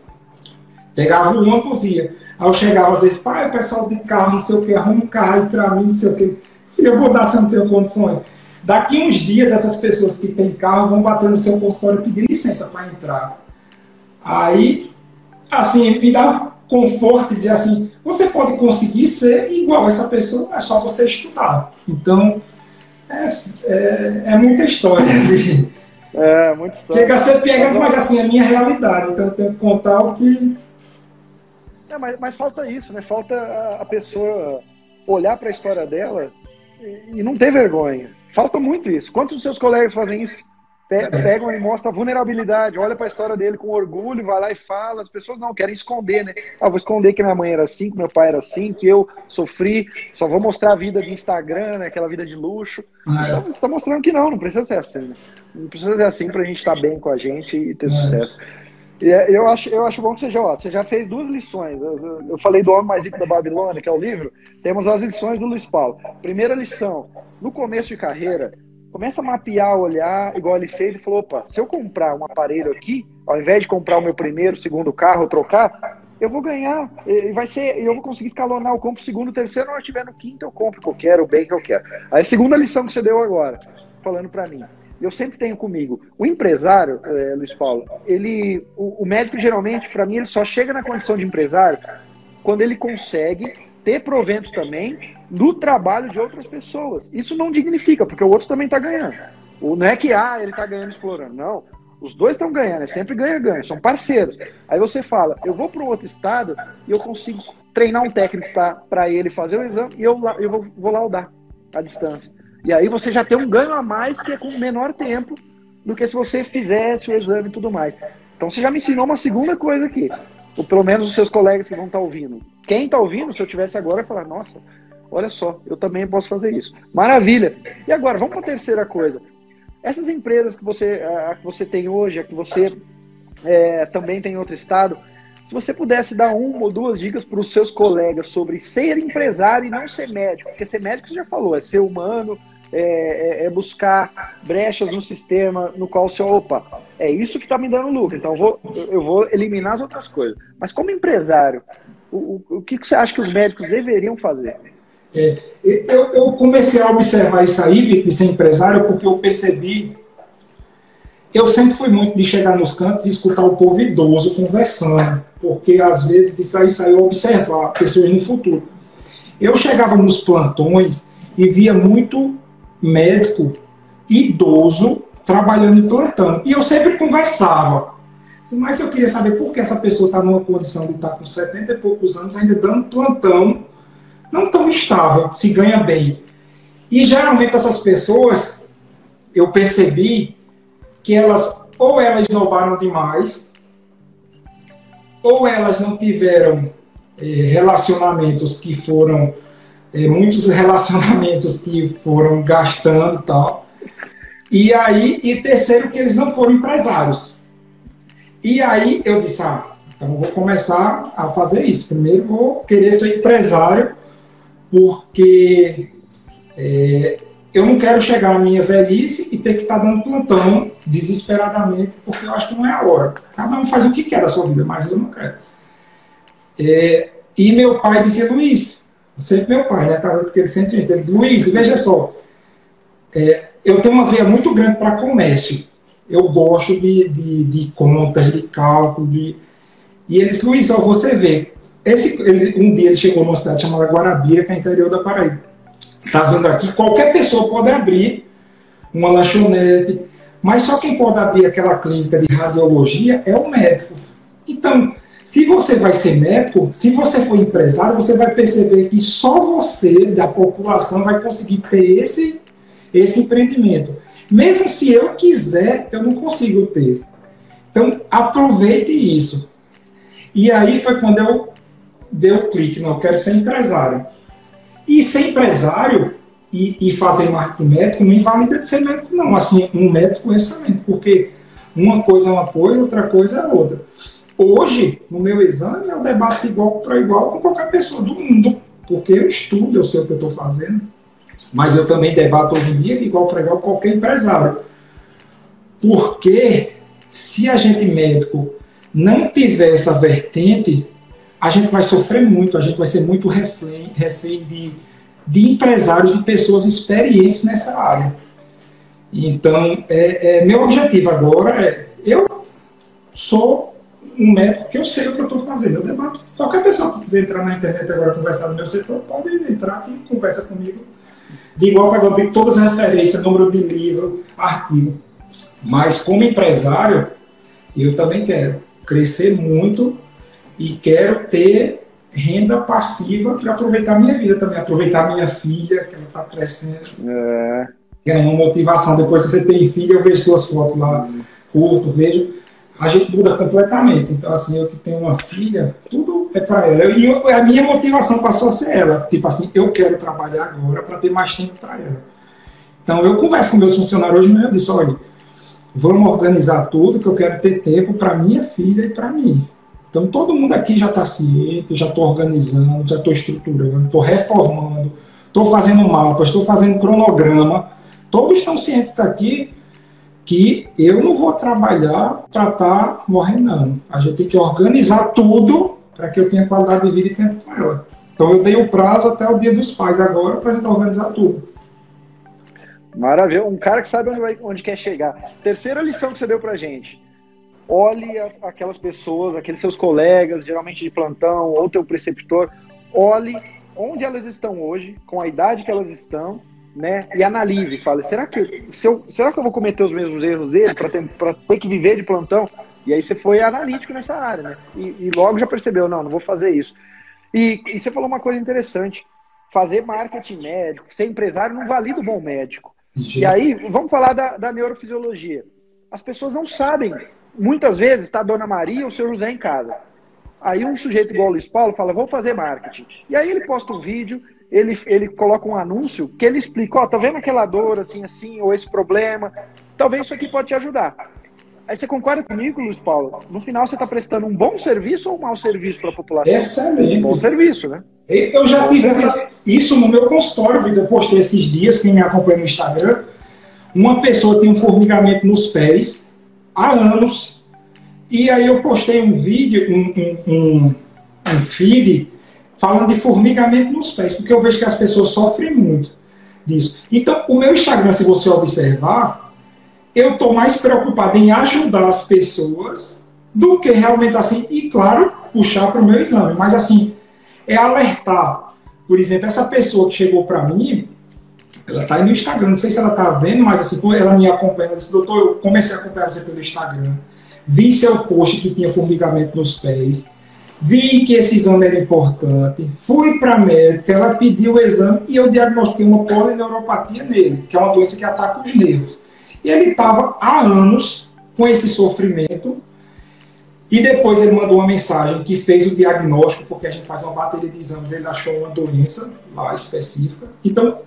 Pegava o ônibus e ia. Aí eu chegava às vezes, pai, o pessoal de carro, não sei o que, arruma um carro aí pra mim, não sei o que. Eu vou dar se eu não tenho condições. Daqui uns dias, essas pessoas que têm carro vão bater no seu consultório pedir licença para entrar. Aí, assim, me dá conforto e dizer assim, você pode conseguir ser igual a essa pessoa, é só você estudar. Então, é, é, é muita história. É, muita história. Chega a ser piegas, mas assim, é a minha realidade. Então, eu tenho que contar o que... É, mas, mas falta isso, né? Falta a, a pessoa olhar para a história dela e, e não ter vergonha. Falta muito isso. Quantos dos seus colegas fazem isso? É. Pegam e mostram a vulnerabilidade, olha para a história dele com orgulho, vai lá e fala. As pessoas não querem esconder, né? Ah, vou esconder que minha mãe era assim, que meu pai era assim, que eu sofri, só vou mostrar a vida de Instagram, né? aquela vida de luxo. Ah, é. Você está mostrando que não, não precisa ser assim. Não precisa ser assim para a gente estar tá bem com a gente e ter é. sucesso. E eu acho, eu acho bom que você já, ó, você já fez duas lições. Eu, eu falei do Homem Mais Rico da Babilônia, que é o livro. Temos as lições do Luiz Paulo. Primeira lição: no começo de carreira, começa a mapear, olhar, igual ele fez, e falou: opa, se eu comprar um aparelho aqui, ao invés de comprar o meu primeiro, segundo carro, trocar, eu vou ganhar. Vai ser, eu vou conseguir escalonar. Eu compro o segundo, terceiro, não estiver no quinto, eu compro o que eu quero, o bem que eu quero. Aí a segunda lição que você deu agora, falando para mim eu sempre tenho comigo. O empresário, é, Luiz Paulo, ele, o, o médico geralmente, para mim, ele só chega na condição de empresário quando ele consegue ter proventos também do trabalho de outras pessoas. Isso não dignifica, porque o outro também está ganhando. Não é que ah, ele está ganhando explorando. Não. Os dois estão ganhando, é sempre ganha-ganha, são parceiros. Aí você fala, eu vou para outro estado e eu consigo treinar um técnico para ele fazer o exame e eu, eu vou, vou laudar a distância. E aí você já tem um ganho a mais que é com menor tempo do que se você fizesse o exame e tudo mais. Então você já me ensinou uma segunda coisa aqui. Ou pelo menos os seus colegas que vão estar ouvindo. Quem está ouvindo, se eu tivesse agora, ia falar, nossa, olha só, eu também posso fazer isso. Maravilha. E agora, vamos para a terceira coisa. Essas empresas que você, a, que você tem hoje, a que você é, também tem em outro estado, se você pudesse dar uma ou duas dicas para os seus colegas sobre ser empresário e não ser médico, porque ser médico você já falou, é ser humano, é, é, é, buscar brechas no sistema no qual você, opa, é isso que está me dando lucro, então eu vou, eu vou eliminar as outras coisas. Mas como empresário, o, o, que, que você acha que os médicos deveriam fazer? É, eu, eu, comecei a observar isso aí, de ser empresário, porque eu percebi. Eu sempre fui muito de chegar nos cantos e escutar o povo idoso conversando, porque às vezes disso aí saiu observar pessoas no futuro. Eu chegava nos plantões e via muito médico idoso trabalhando e plantando. E eu sempre conversava. Mas eu queria saber por que essa pessoa está numa condição de estar tá com 70 e poucos anos ainda dando plantão, não tão estável, se ganha bem. E geralmente essas pessoas eu percebi que elas ou elas inovaram demais, ou elas não tiveram eh, relacionamentos que foram eh, muitos relacionamentos que foram gastando e tal. E aí, e terceiro, que eles não foram empresários. E aí eu disse, ah, então vou começar a fazer isso. Primeiro vou querer ser empresário, porque é, eu não quero chegar à minha velhice e ter que estar tá dando plantão desesperadamente, porque eu acho que não é a hora. Cada um faz o que quer da sua vida, mas eu não quero. É, e meu pai dizia, Luiz, sempre meu pai, né? Tava, porque ele sempre ele dizia, Luiz, veja só, é, eu tenho uma veia muito grande para comércio. Eu gosto de, de, de, contas, de cálculo, de... E eles, Luiz, só você vê. Esse, ele, um dia ele chegou numa cidade chamada Guarabira, que é interior da Paraíba Está vendo aqui? Qualquer pessoa pode abrir uma lanchonete, mas só quem pode abrir aquela clínica de radiologia é o médico. Então, se você vai ser médico, se você for empresário, você vai perceber que só você, da população, vai conseguir ter esse, esse empreendimento. Mesmo se eu quiser, eu não consigo ter. Então, aproveite isso. E aí foi quando eu dei o clique, não, eu quero ser empresário. E ser empresário e, e, fazer marketing médico não invalida de ser médico, não. Assim, um médico é excelente, porque uma coisa é uma coisa, outra coisa é outra. Hoje, no meu exame, eu debato igual para igual com qualquer pessoa do mundo, porque eu estudo, eu sei o que eu estou fazendo, mas eu também debato hoje em dia de igual para qualquer empresário. Porque se a gente médico não tiver essa vertente, a gente vai sofrer muito, a gente vai ser muito refém, refém de, de empresários, de pessoas experientes nessa área. Então, é, é meu objetivo agora é, eu sou um médico que eu sei o que eu estou fazendo. Eu debato. Qualquer pessoa que quiser entrar na internet agora conversar no meu setor, pode entrar aqui e conversa comigo. De igual para igual, tem todas as referências, número de livro, artigo. Mas como empresário, eu também quero crescer muito e quero ter renda passiva para aproveitar minha vida também, aproveitar minha filha, que ela está crescendo. É. é uma motivação. Depois que você tem filha, eu vejo suas fotos lá, curto, vejo. A gente muda completamente. Então, assim, eu que tenho uma filha, tudo é para ela. E eu, a minha motivação passou a ser ela. Tipo assim, eu quero trabalhar agora para ter mais tempo para ela. Então, eu converso com meus funcionários hoje mesmo, eu disse, olha, vamos organizar tudo, que eu quero ter tempo para minha filha e para mim. Então, todo mundo aqui já está ciente, já estou organizando, já estou estruturando, estou reformando, estou fazendo mapas, estou fazendo cronograma. Todos estão cientes aqui que eu não vou trabalhar para estar tá morrendo. A gente tem que organizar tudo para que eu tenha qualidade de vida e tempo com ela. Então, eu dei o prazo até o dia dos pais agora para a gente organizar tudo. Maravilha. Um cara que sabe onde, vai, onde quer chegar. Terceira lição que você deu para gente olhe as, aquelas pessoas, aqueles seus colegas, geralmente de plantão, ou teu preceptor, olhe onde elas estão hoje, com a idade que elas estão, né? E analise, fale, será que se eu, será que eu vou cometer os mesmos erros dele para ter, ter que viver de plantão? E aí você foi analítico nessa área, né? E, e logo já percebeu, não, não vou fazer isso. E, e, você falou uma coisa interessante, fazer marketing médico, ser empresário não valida o bom médico. E aí, vamos falar da, da neurofisiologia. As pessoas não sabem muitas vezes está a Dona Maria ou o seu José em casa. Aí um sujeito igual o Luiz Paulo fala, vou fazer marketing. E aí ele posta um vídeo, ele, ele coloca um anúncio que ele explica, ó, oh, tá vendo aquela dor assim, assim, ou esse problema? Talvez isso aqui pode te ajudar. Aí você concorda comigo, Luiz Paulo? No final você está prestando um bom serviço ou um mau serviço para a população? Excelente. Um bom serviço, né? Eu já tive essa, isso no meu consultório, eu postei esses dias, quem me acompanha no Instagram, uma pessoa tem um formigamento nos pés, há anos. E aí eu postei um vídeo, um, um, um feed, falando de formigamento nos pés, porque eu vejo que as pessoas sofrem muito disso. Então, o meu Instagram, se você observar, eu estou mais preocupado em ajudar as pessoas do que realmente assim, e claro, puxar para o meu exame. Mas assim, é alertar. Por exemplo, essa pessoa que chegou para mim, ela está no Instagram, não sei se ela está vendo, mas assim, ela me acompanha, ela disse, doutor, eu comecei a acompanhar você pelo Instagram, vi seu post que tinha formigamento nos pés, vi que esse exame era importante, fui para a médica, ela pediu o exame e eu diagnostiquei uma polineuropatia nele, que é uma doença que ataca os nervos. E ele estava há anos com esse sofrimento. E depois ele mandou uma mensagem que fez o diagnóstico, porque a gente faz uma bateria de exames, ele achou uma doença lá específica. Então,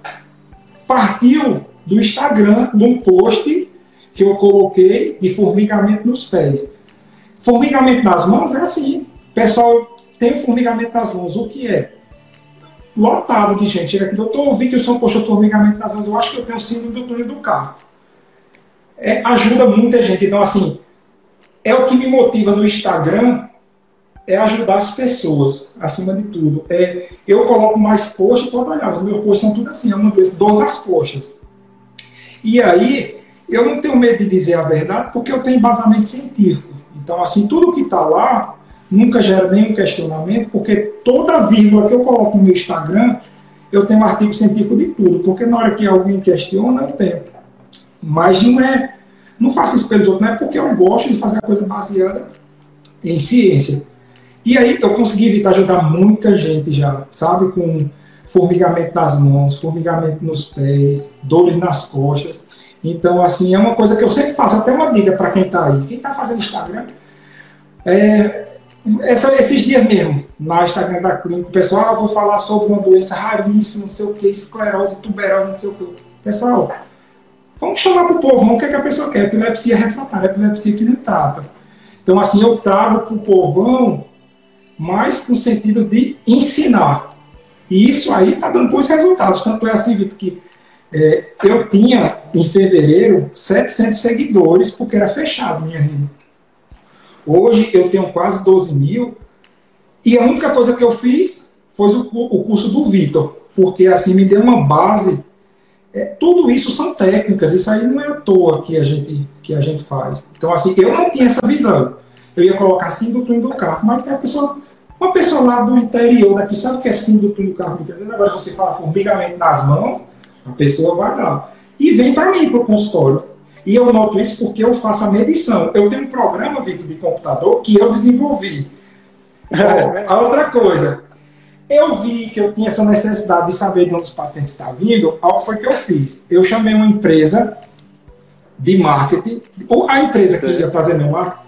partiu do Instagram, de um post que eu coloquei de formigamento nos pés. Formigamento nas mãos é assim. Pessoal, tem formigamento nas mãos. O que é? Lotado de gente. Chega aqui, doutor, ouvi que o senhor postou formigamento nas mãos. Eu acho que eu tenho síndrome do túnel do carro. É, ajuda muita gente. Então, assim, é o que me motiva no Instagram é ajudar as pessoas, acima de tudo. É, eu coloco mais posts, pode olhar, os meus posts são tudo assim, é uma vez, duas as coxas. E aí, eu não tenho medo de dizer a verdade, porque eu tenho embasamento científico. Então, assim, tudo que está lá nunca gera nenhum questionamento, porque toda vírgula que eu coloco no meu Instagram, eu tenho um artigo científico de tudo, porque na hora que alguém questiona, eu tento. Mas não é, não faço isso pelos outros, não é porque eu gosto de fazer a coisa baseada em ciência. E aí eu consegui evitar ajudar muita gente já, sabe? Com formigamento nas mãos, formigamento nos pés, dores nas costas. Então, assim, é uma coisa que eu sempre faço, até uma dica para quem está aí. Quem está fazendo Instagram, é, essa, esses dias mesmo, na Instagram da clínica, o pessoal, ah, vou falar sobre uma doença raríssima, não sei o que, esclerose tuberosa, não sei o que. Pessoal, vamos chamar para o povão o que, é que a pessoa quer. Epilepsia refratária, epilepsia que não trata. Então, assim, eu trago para o povão mais no sentido de ensinar. E isso aí está dando bons resultados. Tanto é assim, Vitor, que é, eu tinha, em fevereiro, 700 seguidores, porque era fechado minha rede. Hoje eu tenho quase 12 mil. E a única coisa que eu fiz foi o, o curso do Vitor, porque assim me deu uma base. É, tudo isso são técnicas, isso aí não é à toa que a gente, que a gente faz. Então, assim, eu não tinha essa visão. Eu ia colocar assim do carro, mas a pessoa, uma pessoa lá do interior daqui sabe o que é sim do carro. Agora você fala formigamento nas mãos, a pessoa vai lá. E vem para mim, para o consultório. E eu noto isso porque eu faço a medição. Eu tenho um programa, Vitor, de computador que eu desenvolvi. Bom, a outra coisa, eu vi que eu tinha essa necessidade de saber de onde os pacientes estão vindo. Algo foi que eu fiz. Eu chamei uma empresa de marketing, ou a empresa que ia fazer meu marketing.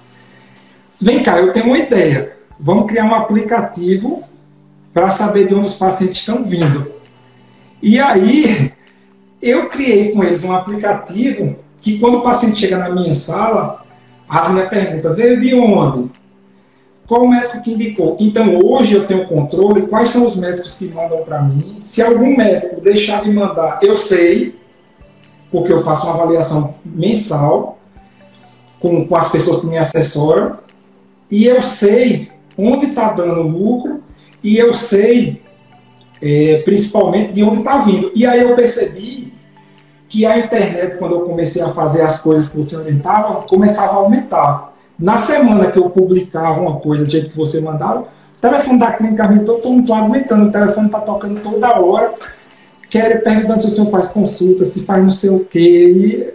Vem cá, eu tenho uma ideia. Vamos criar um aplicativo para saber de onde os pacientes estão vindo. E aí, eu criei com eles um aplicativo que quando o paciente chega na minha sala, a minha pergunta, veio de onde? Qual o médico que indicou? Então, hoje eu tenho controle, quais são os médicos que mandam para mim. Se algum médico deixar de mandar, eu sei, porque eu faço uma avaliação mensal com, com as pessoas que me assessoram, e eu sei onde está dando lucro, e eu sei é, principalmente de onde está vindo. E aí eu percebi que a internet, quando eu comecei a fazer as coisas que você orientava, começava a aumentar. Na semana que eu publicava uma coisa do jeito que você mandava, o telefone da clínica me eu não estou aguentando, o telefone está tocando toda hora, quer perguntando se o senhor faz consulta, se faz não sei o quê. E,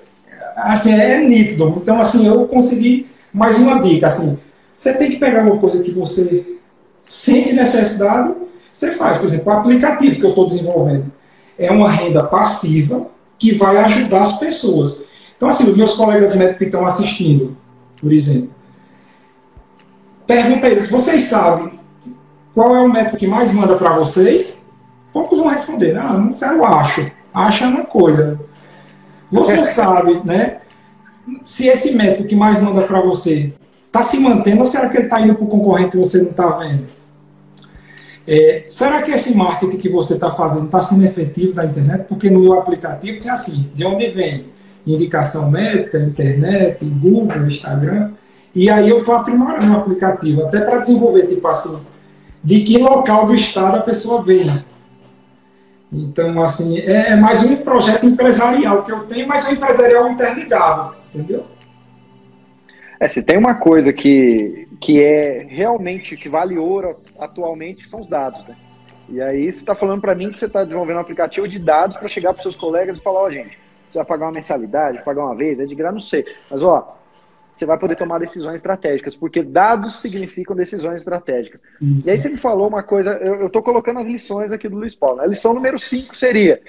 assim, é nítido. Então, assim, eu consegui mais uma dica, assim, você tem que pegar uma coisa que você sente necessidade você faz, por exemplo, o aplicativo que eu estou desenvolvendo é uma renda passiva que vai ajudar as pessoas. Então, assim, os meus colegas médicos que estão assistindo, por exemplo, pergunta a eles: vocês sabem qual é o médico que mais manda para vocês? Poucos vão responder: ah, não sei, eu acho. Acha uma coisa. Você sabe, né? Se esse médico que mais manda para você está se mantendo ou será que ele está indo para o concorrente e você não está vendo? É, será que esse marketing que você está fazendo está sendo efetivo da internet? Porque no meu aplicativo tem assim, de onde vem indicação médica, internet, Google, Instagram. E aí eu estou aprimorando o aplicativo, até para desenvolver, tipo assim, de que local do estado a pessoa vem. Então, assim, é, é mais um projeto empresarial que eu tenho, mas é um empresarial interligado, entendeu? É, se tem uma coisa que, que é realmente, que vale ouro atualmente, são os dados, né? E aí você está falando para mim que você está desenvolvendo um aplicativo de dados para chegar para seus colegas e falar, ó, oh, gente, você vai pagar uma mensalidade, pagar uma vez, é de graça, não sei. Mas, ó, você vai poder tomar decisões estratégicas, porque dados significam decisões estratégicas. Isso. E aí você me falou uma coisa, eu estou colocando as lições aqui do Luiz Paulo. Né? A lição número 5 seria,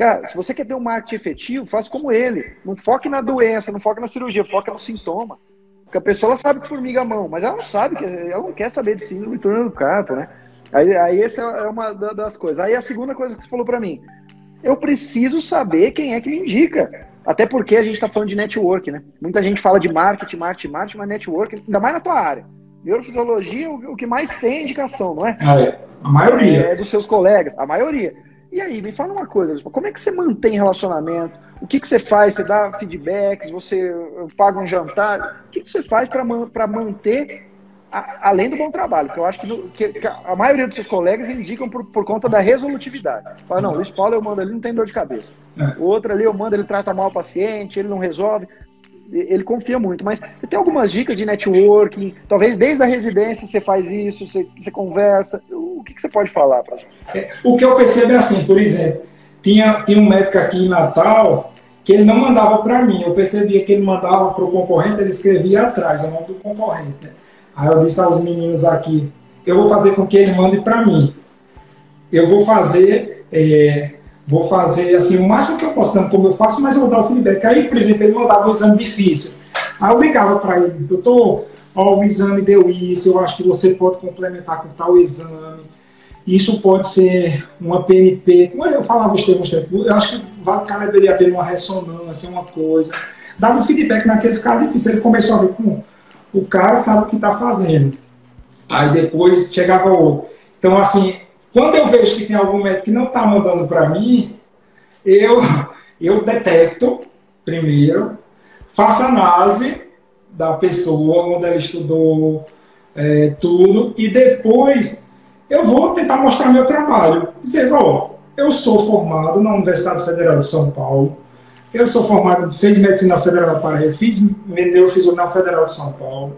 Cara, se você quer ter um marketing efetivo, faça como ele. Não foque na doença, não foque na cirurgia, foque no sintoma. Porque a pessoa sabe que formiga a mão, mas ela não sabe, que, ela não quer saber de síndrome do túnel do carpo, né? Aí, aí essa é uma das coisas. Aí a segunda coisa que você falou para mim, eu preciso saber quem é que me indica. Até porque a gente está falando de network, né? Muita gente fala de marketing, marketing, marketing, mas network, ainda mais na tua área. Neurofisiologia, o que mais tem é indicação, não é? Ah, é. A maioria. É dos seus colegas, a maioria. E aí, me fala uma coisa, como é que você mantém relacionamento? O que, que você faz? Você dá feedbacks? Você paga um jantar? O que, que você faz para manter a, além do bom trabalho, que eu acho que, que, que, a maioria dos seus colegas indicam por, por conta da resolutividade. Fala, não, o Luiz Paulo eu mando ali, não tem dor de cabeça. É. O outro ali eu mando, ele trata mal o paciente, ele não resolve. Ele confia muito, mas você tem algumas dicas de networking? Talvez desde a residência você faz isso, você, você conversa. O que, que você pode falar para gente? É, o que eu percebo é assim, por exemplo, tinha, tinha um médico aqui em Natal que ele não mandava para mim. Eu percebia que ele mandava para o concorrente, ele escrevia atrás o nome do concorrente. Aí eu disse aos meninos aqui, eu vou fazer com que ele mande para mim. Eu vou fazer, é, vou fazer assim o máximo que eu posso, como eu faço, mas eu vou dar o feedback. Aí, por exemplo, ele mandava um exame difícil. Aí eu ligava para ele, doutor, o exame deu isso, eu acho que você pode complementar com tal exame. Isso pode ser uma PNP, como eu falava os termos eu acho que valeria a pena uma ressonância, uma coisa. Dava um feedback naqueles casos difíceis. Ele começou a ver, com o cara sabe o que está fazendo. Aí depois chegava outro. Então, assim, quando eu vejo que tem algum médico que não está mandando para mim, eu, eu detecto primeiro, faço análise da pessoa, onde ela estudou, é, tudo, e depois eu vou tentar mostrar meu trabalho. Dizer, ó, eu sou formado na Universidade Federal de São Paulo, eu sou formado, fiz Medicina Federal da Paraíba, fiz na Federal de São Paulo,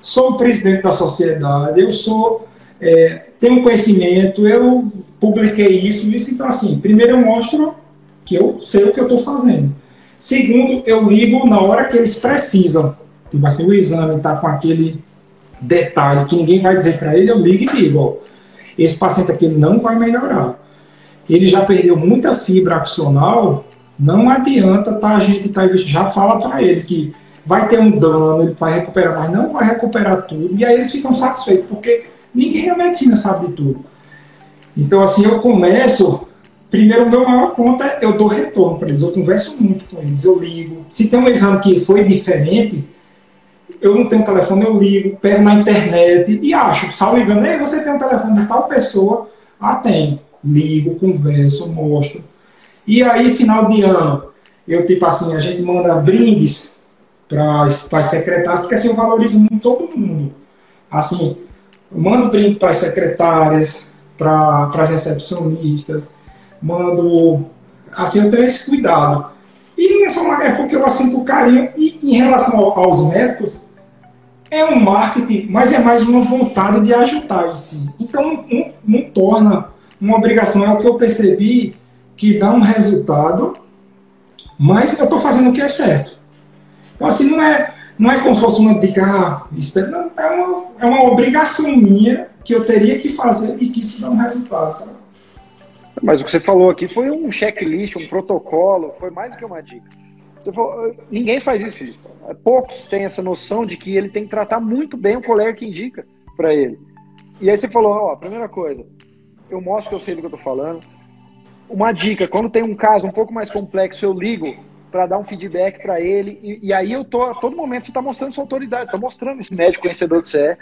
sou presidente da sociedade, eu sou, é, tenho conhecimento, eu publiquei isso, isso, então assim, primeiro eu mostro que eu sei o que eu estou fazendo. Segundo, eu ligo na hora que eles precisam. Tipo assim, o exame está com aquele detalhe que ninguém vai dizer para ele, eu ligo e digo, ó, esse paciente aqui não vai melhorar. Ele já perdeu muita fibra axonal, não adianta tá, a gente tá, já fala para ele que vai ter um dano, ele vai recuperar, mas não vai recuperar tudo. E aí eles ficam satisfeitos, porque ninguém na medicina sabe de tudo. Então, assim, eu começo. Primeiro, o meu maior ponto é eu dou retorno para eles. Eu converso muito com eles, eu ligo. Se tem um exame que foi diferente, eu não tenho telefone, eu ligo, pego na internet e acho. Só ligando, Ei, você tem um telefone de tal pessoa? Ah, tem. Ligo, converso, mostro. E aí, final de ano, eu, tipo assim, a gente manda brindes para as secretárias, porque assim eu valorizo muito todo mundo. Assim, mando brinde para as secretárias, para as recepcionistas, mando. Assim, eu tenho esse cuidado. E não é uma, é porque eu sinto carinho. E em relação aos médicos, é um marketing, mas é mais uma vontade de ajudar em si. Então, não, não torna uma obrigação. É o que eu percebi que dá um resultado, mas eu estou fazendo o que é certo. Então, assim, não é, não é como se fosse uma dica, ah, não, é, uma, é uma obrigação minha que eu teria que fazer e que isso dá um resultado, sabe? Mas o que você falou aqui foi um checklist, um protocolo, foi mais do que uma dica. Falou, ninguém faz isso. Poucos têm essa noção de que ele tem que tratar muito bem o colega que indica para ele. E aí você falou, ó, primeira coisa, eu mostro que eu sei do que eu tô falando, uma dica, quando tem um caso um pouco mais complexo, eu ligo para dar um feedback para ele, e, e, aí eu tô, a todo momento você está mostrando sua autoridade, está mostrando esse médico conhecedor que você é.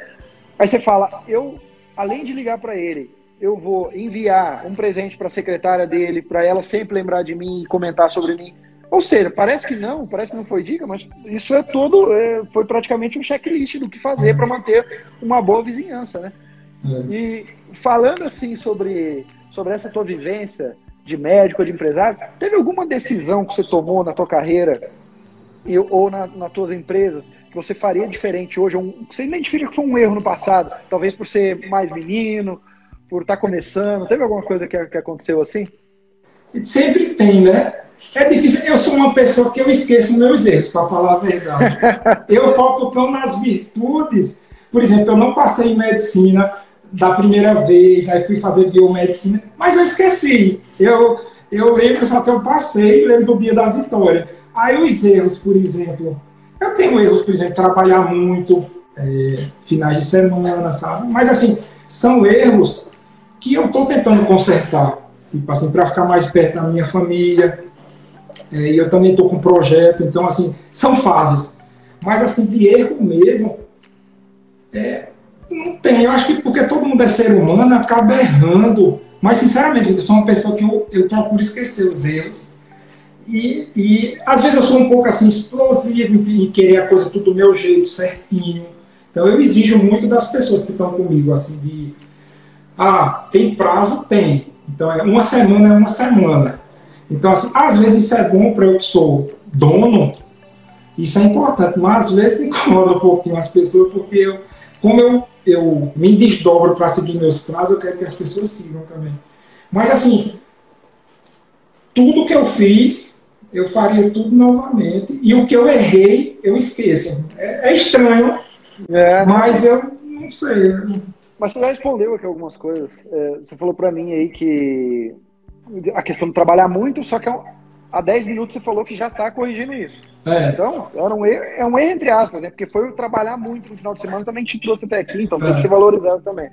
Aí você fala, eu, além de ligar para ele, eu vou enviar um presente para a secretária dele, para ela sempre lembrar de mim e comentar sobre mim. Ou seja, parece que não, parece que não foi dica, mas isso é todo, é, foi praticamente um checklist do que fazer para manter uma boa vizinhança, né? É. E falando assim sobre, sobre essa tua vivência de médico de empresário, teve alguma decisão que você tomou na tua carreira e, ou na, nas tuas empresas que você faria diferente hoje? Um, que você identifica que foi um erro no passado, talvez por ser mais menino, por estar tá começando. Teve alguma coisa que, que aconteceu assim? Sempre tem, né? É difícil. Eu sou uma pessoa que eu esqueço meus erros, para falar a verdade. eu foco tão nas virtudes. Por exemplo, eu não passei em medicina, da primeira vez, aí fui fazer biomedicina, mas eu esqueci. Eu, eu lembro só que eu passei, lembro do dia da vitória. Aí os erros, por exemplo, eu tenho erros, por exemplo, trabalhar muito, é, finais de semana, sabe? Mas assim, são erros que eu estou tentando consertar, tipo assim, para ficar mais perto da minha família. É, e eu também estou com um projeto, então assim, são fases. Mas assim, de erro mesmo, é, não tem. Eu acho que porque todo mundo é ser humano, acaba errando. Mas sinceramente, eu sou uma pessoa que eu, eu procuro esquecer os erros. E, e às vezes eu sou um pouco assim explosivo em, querer a coisa tudo do meu jeito, certinho. Então eu exijo muito das pessoas que estão comigo, assim, de ah, tem prazo? Tem. Então é uma semana é uma semana. Então, assim, às vezes isso é bom para eu que sou dono, isso é importante, mas às vezes incomoda um pouquinho as pessoas, porque eu, como eu, eu me desdobro para seguir meus prazos, eu quero que as pessoas sigam também. Mas assim, tudo que eu fiz, eu faria tudo novamente, e o que eu errei, eu esqueço. É, é estranho, é. Mas eu não sei. Mas você já respondeu aqui algumas coisas. É, você falou para mim aí que a questão de trabalhar muito, só que há 10 minutos você falou que já está corrigindo isso. É. Então, era um erro, é um erro entre aspas, né? Porque foi o trabalhar muito no final de semana também te trouxe até aqui, então é. tem que ser valorizado também.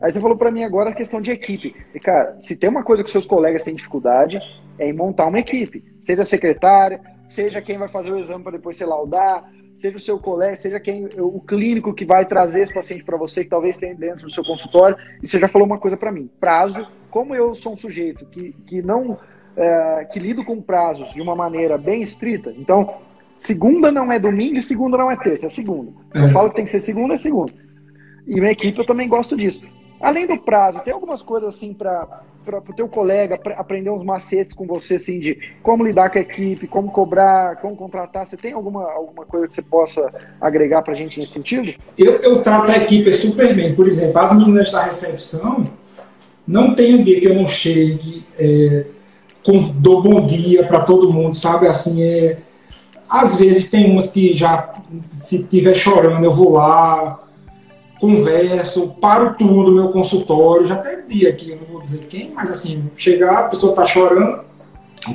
Aí você falou para mim agora a questão de equipe. E, cara, se tem uma coisa que seus colegas têm dificuldade, é em montar uma equipe. Seja secretária, seja quem vai fazer o exame para depois ser laudar, seja o seu colega, seja quem o clínico que vai trazer esse paciente para você, que talvez tenha dentro do seu consultório. E você já falou uma coisa para mim: prazo. Como eu sou um sujeito que, que não é, que lido com prazos de uma maneira bem estrita, então segunda não é domingo e segunda não é terça, é segunda. Eu é. falo que tem que ser segunda, é segunda. E minha equipe eu também gosto disso. Além do prazo, tem algumas coisas assim para o teu colega aprender uns macetes com você, assim, de como lidar com a equipe, como cobrar, como contratar? Você tem alguma, alguma coisa que você possa agregar para a gente nesse sentido? Eu, eu trato a equipe super bem. Por exemplo, as meninas da recepção, não tem um dia que eu não chegue, é, com, dou bom dia para todo mundo, sabe? Assim, é, às vezes tem umas que já, se estiver chorando, eu vou lá, converso, paro tudo, meu consultório, já teve dia aqui, eu não vou dizer quem, mas assim, chegar, a pessoa tá chorando,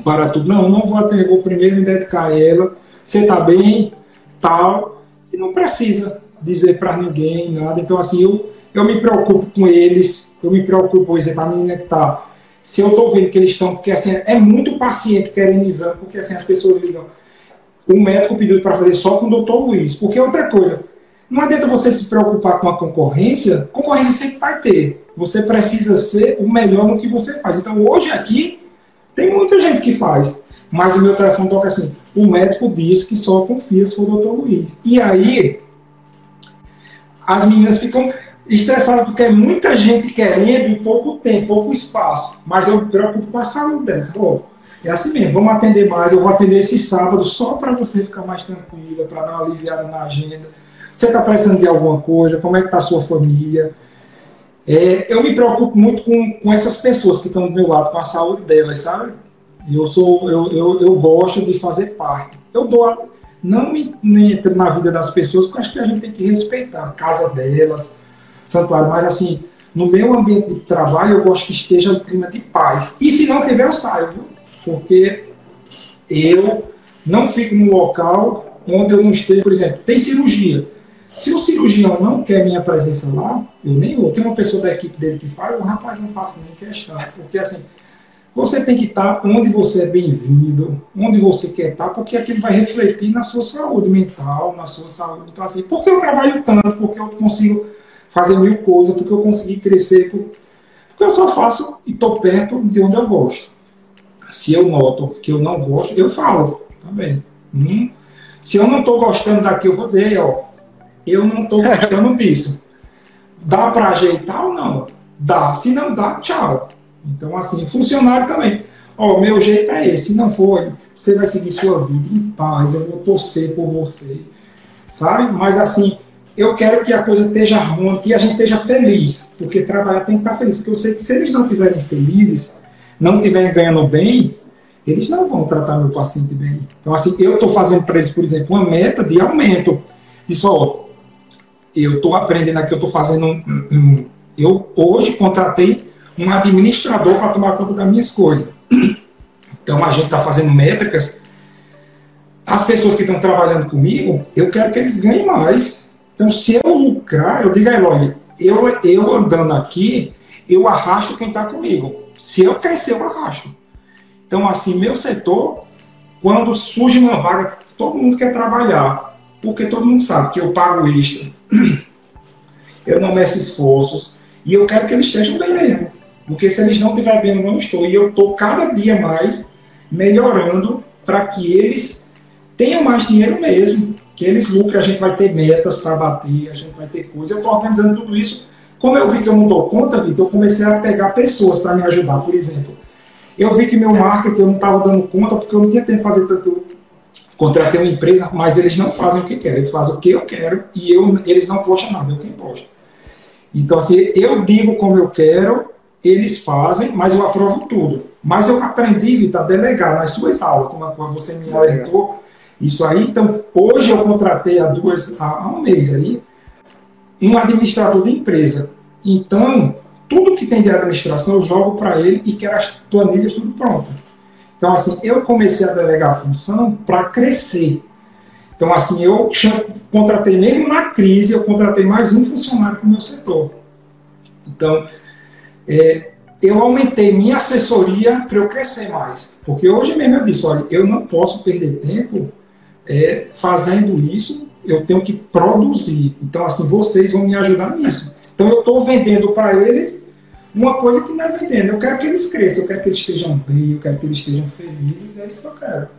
para tudo, não, não vou atender, vou primeiro me dedicar a ela, você tá bem, tal, e não precisa dizer para ninguém nada, então assim, eu, eu me preocupo com eles, eu me preocupo, por exemplo, a menina que tá, se eu tô vendo que eles estão, porque assim, é muito paciente querendo exame, porque assim, as pessoas ligam, o médico pediu para fazer só com o doutor Luiz, porque outra coisa, não adianta você se preocupar com a concorrência, concorrência sempre vai ter. Você precisa ser o melhor no que você faz. Então, hoje aqui, tem muita gente que faz. Mas o meu telefone toca assim: o médico diz que só confia se for o doutor Luiz. E aí, as meninas ficam estressadas porque é muita gente querendo e pouco tempo, pouco espaço. Mas eu me preocupo com a saúde delas. Oh, é assim mesmo, vamos atender mais. Eu vou atender esse sábado só para você ficar mais tranquila, para dar uma aliviada na agenda você está precisando de alguma coisa? Como é que está a sua família? É, eu me preocupo muito com, com essas pessoas que estão do meu lado, com a saúde delas, sabe? Eu, sou, eu, eu, eu gosto de fazer parte. Eu dou, não me, me entro na vida das pessoas, porque acho que a gente tem que respeitar a casa delas, santuário, mas assim, no meu ambiente de trabalho, eu gosto que esteja um clima de paz. E se não tiver, eu saio, viu? Porque eu não fico no local onde eu não esteja, por exemplo, tem cirurgia. Se o cirurgião não quer minha presença lá, eu nem vou. Tem uma pessoa da equipe dele que fala, o rapaz não faço nem questão. Porque assim, você tem que estar onde você é bem-vindo, onde você quer estar, porque aquilo vai refletir na sua saúde mental, na sua saúde. Então, assim, porque eu trabalho tanto, porque eu consigo fazer mil coisas, porque eu consegui crescer, porque eu só faço e estou perto de onde eu gosto. Se eu noto que eu não gosto, eu falo também. Hum, se eu não estou gostando daqui, eu vou dizer, ó, eu não estou gostando disso. Dá para ajeitar ou não? Dá. Se não dá, tchau. Então, assim, funcionário também. Ó, oh, meu jeito é esse. Se não for, você vai seguir sua vida em paz. Eu vou torcer por você. Sabe? Mas, assim, eu quero que a coisa esteja harmônica, que a gente esteja feliz. Porque trabalhar tem que estar feliz. Porque eu sei que se eles não estiverem felizes, não estiverem ganhando bem, eles não vão tratar meu paciente bem. Então, assim, eu estou fazendo para eles, por exemplo, uma meta de aumento. Isso, ó, eu estou aprendendo aqui, eu estou fazendo um, um, Eu hoje contratei um administrador para tomar conta das minhas coisas. Então a gente está fazendo métricas. As pessoas que estão trabalhando comigo, eu quero que eles ganhem mais. Então, se eu lucrar, eu digo a Eloy, eu, eu andando aqui, eu arrasto quem está comigo. Se eu crescer, eu arrasto. Então, assim, meu setor, quando surge uma vaga, todo mundo quer trabalhar. Porque todo mundo sabe que eu pago extra. Eu não meço esforços. E eu quero que eles estejam bem mesmo. Porque se eles não estiverem bem, eu não estou. E eu estou cada dia mais melhorando para que eles tenham mais dinheiro mesmo. Que eles lucrem, a gente vai ter metas para bater, a gente vai ter coisas. Eu estou organizando tudo isso. Como eu vi que eu não dou conta, Vitor, eu comecei a pegar pessoas para me ajudar. Por exemplo, eu vi que meu marketing eu não estava dando conta porque eu não tinha tempo de fazer tanto. Contratei uma empresa, mas eles não fazem o que querem, eles fazem o que eu quero e eu, eles não postam nada, eu quem posto. Então, assim, eu digo como eu quero, eles fazem, mas eu aprovo tudo. Mas eu aprendi, Vitor, a delegar nas suas aulas, como você me alertou, isso aí. Então, hoje eu contratei há, duas, há um mês aí, um administrador de empresa. Então, tudo que tem de administração eu jogo para ele e quero as planilhas tudo pronto. Então, assim, eu comecei a delegar a função para crescer. Então, assim, eu contratei mesmo na crise, eu contratei mais um funcionário para o meu setor. Então, é, eu aumentei minha assessoria para eu crescer mais. Porque hoje mesmo eu disse, olha, eu não posso perder tempo é, fazendo isso, eu tenho que produzir. Então, assim, vocês vão me ajudar nisso. Então, eu estou vendendo para eles uma coisa que não é vendendo. Eu quero que eles cresçam, eu quero que eles estejam bem, eu quero que eles estejam felizes, é isso que eu quero.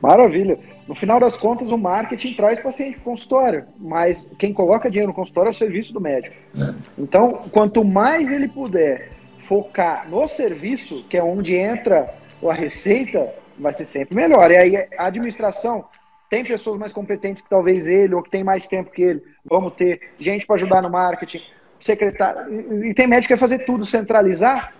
Maravilha. No final das contas, o marketing traz paciente para o consultório, mas quem coloca dinheiro no consultório é o serviço do médico. É. Então, quanto mais ele puder focar no serviço, que é onde entra a receita, vai ser sempre melhor. E aí a administração tem pessoas mais competentes que talvez ele, ou que tem mais tempo que ele. Vamos ter gente para ajudar no marketing, secretário. E tem médico que quer fazer tudo, centralizar,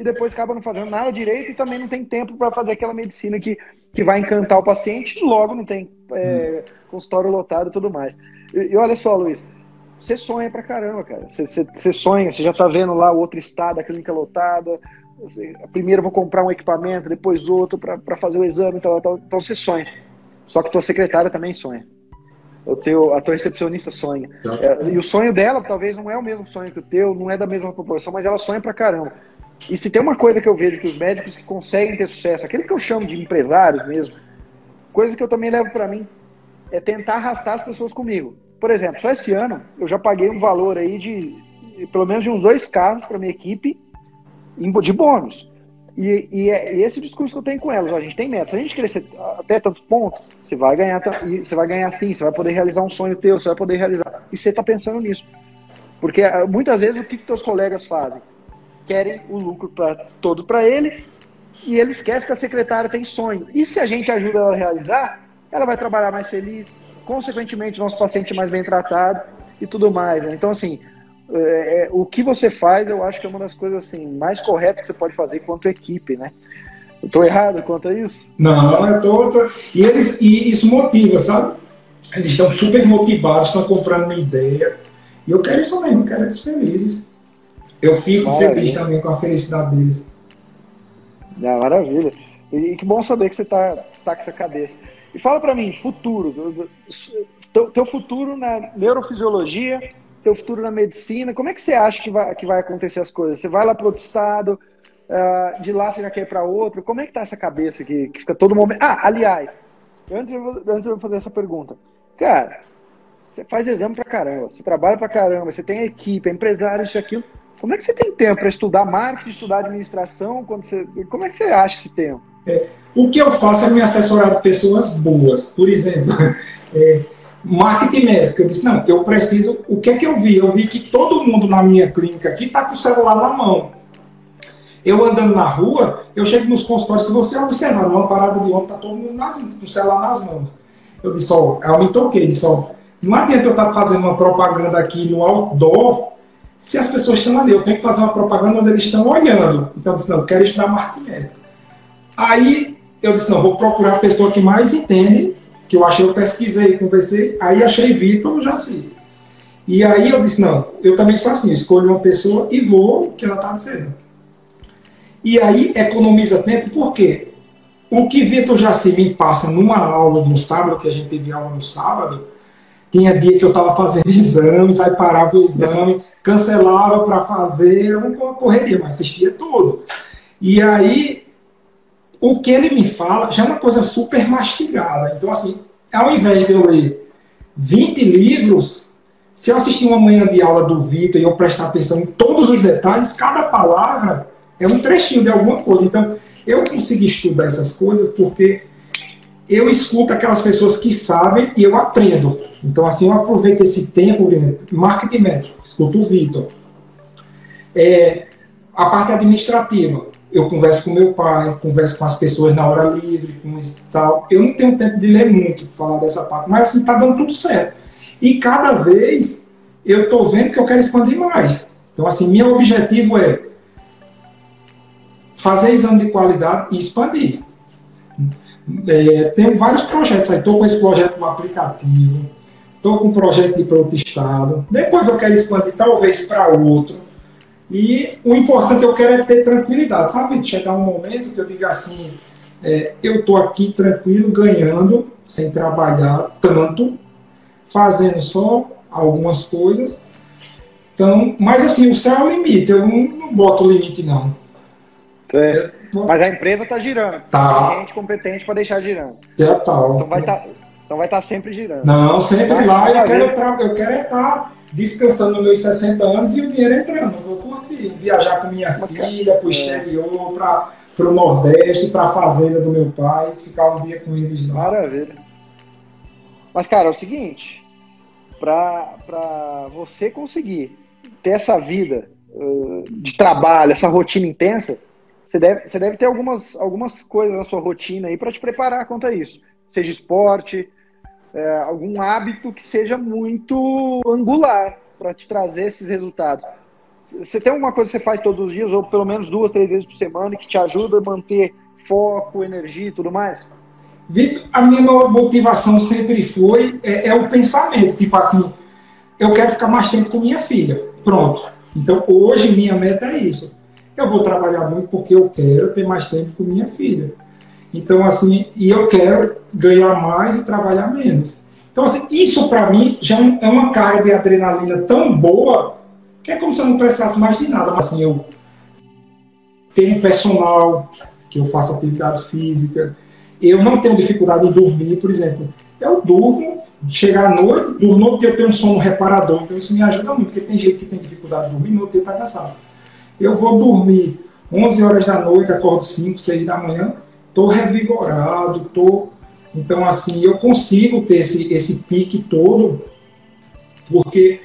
e depois acaba não fazendo nada direito e também não tem tempo para fazer aquela medicina que, que vai encantar o paciente e logo não tem é, consultório lotado e tudo mais. E, e, olha só, Luiz, você sonha pra caramba, cara. Você, você, você sonha, você já tá vendo lá o outro estado, a clínica lotada. Primeiro vou comprar um equipamento, depois outro para fazer o exame e tal. Então você sonha. Só que tua secretária também sonha. O teu, a tua recepcionista sonha. É, e o sonho dela talvez não é o mesmo sonho que o teu, não é da mesma proporção, mas ela sonha pra caramba. E se tem uma coisa que eu vejo que os médicos que conseguem ter sucesso, aqueles que eu chamo de empresários mesmo, coisa que eu também levo para mim, é tentar arrastar as pessoas comigo. Por exemplo, só esse ano eu já paguei um valor aí de pelo menos de uns dois carros para minha equipe de bônus. E, e, é, esse discurso que eu tenho com elas, a gente tem metas. Se a gente crescer até tanto ponto, você vai ganhar, você vai ganhar sim, você vai poder realizar um sonho teu, você vai poder realizar. E você está pensando nisso. Porque ah, muitas vezes o que, que teus colegas fazem? querem o lucro pra, todo para ele e ele esquece que a secretária tem sonho. E se a gente ajuda ela a realizar, ela vai trabalhar mais feliz, consequentemente, nosso paciente mais bem tratado e tudo mais. Né? Então, assim, é, é, o que você faz, eu acho que é uma das coisas assim, mais corretas que você pode fazer quanto equipe, né? Eu tô errado quanto a isso? Não, eu tô, tô... E, eles, e isso motiva, sabe? Eles estão super motivados, estão comprando uma ideia. E eu quero isso mesmo, quero eles felizes. Eu fico maravilha. feliz também com a felicidade deles. Ah, maravilha. E que bom saber que você está tá com essa cabeça. E fala para mim, futuro. Teu, teu, futuro na neurofisiologia, teu futuro na medicina. Como é que você acha que vai, que vai acontecer as coisas? Você vai lá para outro estado, uh, de lá você já quer ir para outro. Como é que tá essa cabeça que, que fica todo momento... Ah, aliás, antes eu, vou, antes eu vou fazer essa pergunta. Cara, você faz exame pra caramba, você trabalha pra caramba, você tem equipe, é empresário, isso e aquilo. Como é que você tem tempo para estudar marketing, estudar administração? Quando você, como é que você acha esse tempo? É, o que eu faço é me assessorar de pessoas boas. Por exemplo, é, marketing médico. Eu disse, não, eu preciso. O que é que eu vi? Eu vi que todo mundo na minha clínica aqui está com o celular na mão. Eu andando na rua, eu chego nos consultórios, se você observar, numa parada de ônibus, está todo mundo nas, com o celular nas mãos. Eu disse, ó, eu me toquei, disse, ó, não adianta eu estar tá fazendo uma propaganda aqui no outdoor se as pessoas estão ali, eu tenho que fazer uma propaganda onde eles estão olhando. Então eu disse, não, eu quero estudar marketing médico. Aí eu disse, não, vou procurar a pessoa que mais entende, que eu achei, eu pesquisei, conversei, aí achei Vitor Jaci. E aí eu disse, não, eu também sou assim, escolho uma pessoa e vou o que ela está dizendo. E aí economiza tempo, por quê? O que Vitor Jaci me passa numa aula no sábado, que a gente teve aula no sábado, tinha dia que eu estava fazendo exames, aí parava o exame, cancelava para fazer, uma correria, mas assistia tudo. E aí, o que ele me fala já é uma coisa super mastigada. Então, assim, ao invés de eu ler 20 livros, se eu assistir uma manhã de aula do Vitor e eu prestar atenção em todos os detalhes, cada palavra é um trechinho de alguma coisa. Então, eu consegui estudar essas coisas porque eu escuto aquelas pessoas que sabem e eu aprendo. Então, assim, eu aproveito esse tempo, marketing métrico, escuto o Vitor. É, a parte administrativa, eu converso com meu pai, converso com as pessoas na hora livre, com isso e tal. Eu não tenho tempo de ler muito, falar dessa parte, mas assim, tá dando tudo certo. E cada vez eu tô vendo que eu quero expandir mais. Então, assim, meu objetivo é fazer exame de qualidade e expandir. É, tenho vários projetos aí, estou com esse projeto no aplicativo, estou com um projeto de para estado, depois eu quero expandir talvez para outro. E o importante eu quero é ter tranquilidade, sabe? Chegar um momento que eu diga assim, é, eu estou aqui tranquilo, ganhando, sem trabalhar tanto, fazendo só algumas coisas. Então, mas assim, o céu é o limite, eu não, não boto limite não. É. Mas a empresa está girando. Tá. Tem gente competente para deixar girando. Já tá. Então vai estar tá, então vai tá sempre girando. Não, sempre lá. Eu quero, eu quero estar tá descansando nos meus 60 anos e o dinheiro entrando. Eu vou curtir. Viajar com minha Mas, filha para o é. exterior, para o Nordeste, para a fazenda do meu pai, ficar um dia com eles lá. Maravilha. Mas, cara, é o seguinte: para você conseguir ter essa vida uh, de trabalho, essa rotina intensa você deve, você deve ter algumas, algumas coisas na sua rotina aí para te preparar quanto a isso. Seja esporte, é, algum hábito que seja muito angular para te trazer esses resultados. Você tem alguma coisa que você faz todos os dias, ou pelo menos duas, três vezes por semana, que te ajuda a manter foco, energia e tudo mais? Vitor, a minha motivação sempre foi é, é, o pensamento, tipo assim, eu quero ficar mais tempo com minha filha. Pronto. Então hoje minha meta é isso. Eu vou trabalhar muito porque eu quero ter mais tempo com minha filha. Então, assim, e eu quero ganhar mais e trabalhar menos. Então, assim, isso para mim já é uma carga de adrenalina tão boa que é como se eu não precisasse mais de nada. Mas, assim, eu tenho personal, que eu faço atividade física, eu não tenho dificuldade em dormir, por exemplo. Eu durmo, chegar à noite, durmo dia eu tenho um sono reparador, então isso me ajuda muito, porque tem gente que tem dificuldade de dormir, no outro dia está cansado. Eu vou dormir 11 horas da noite, acordo 5, 6 da manhã, estou revigorado, estou. Então, assim, eu consigo ter esse, esse pique todo, porque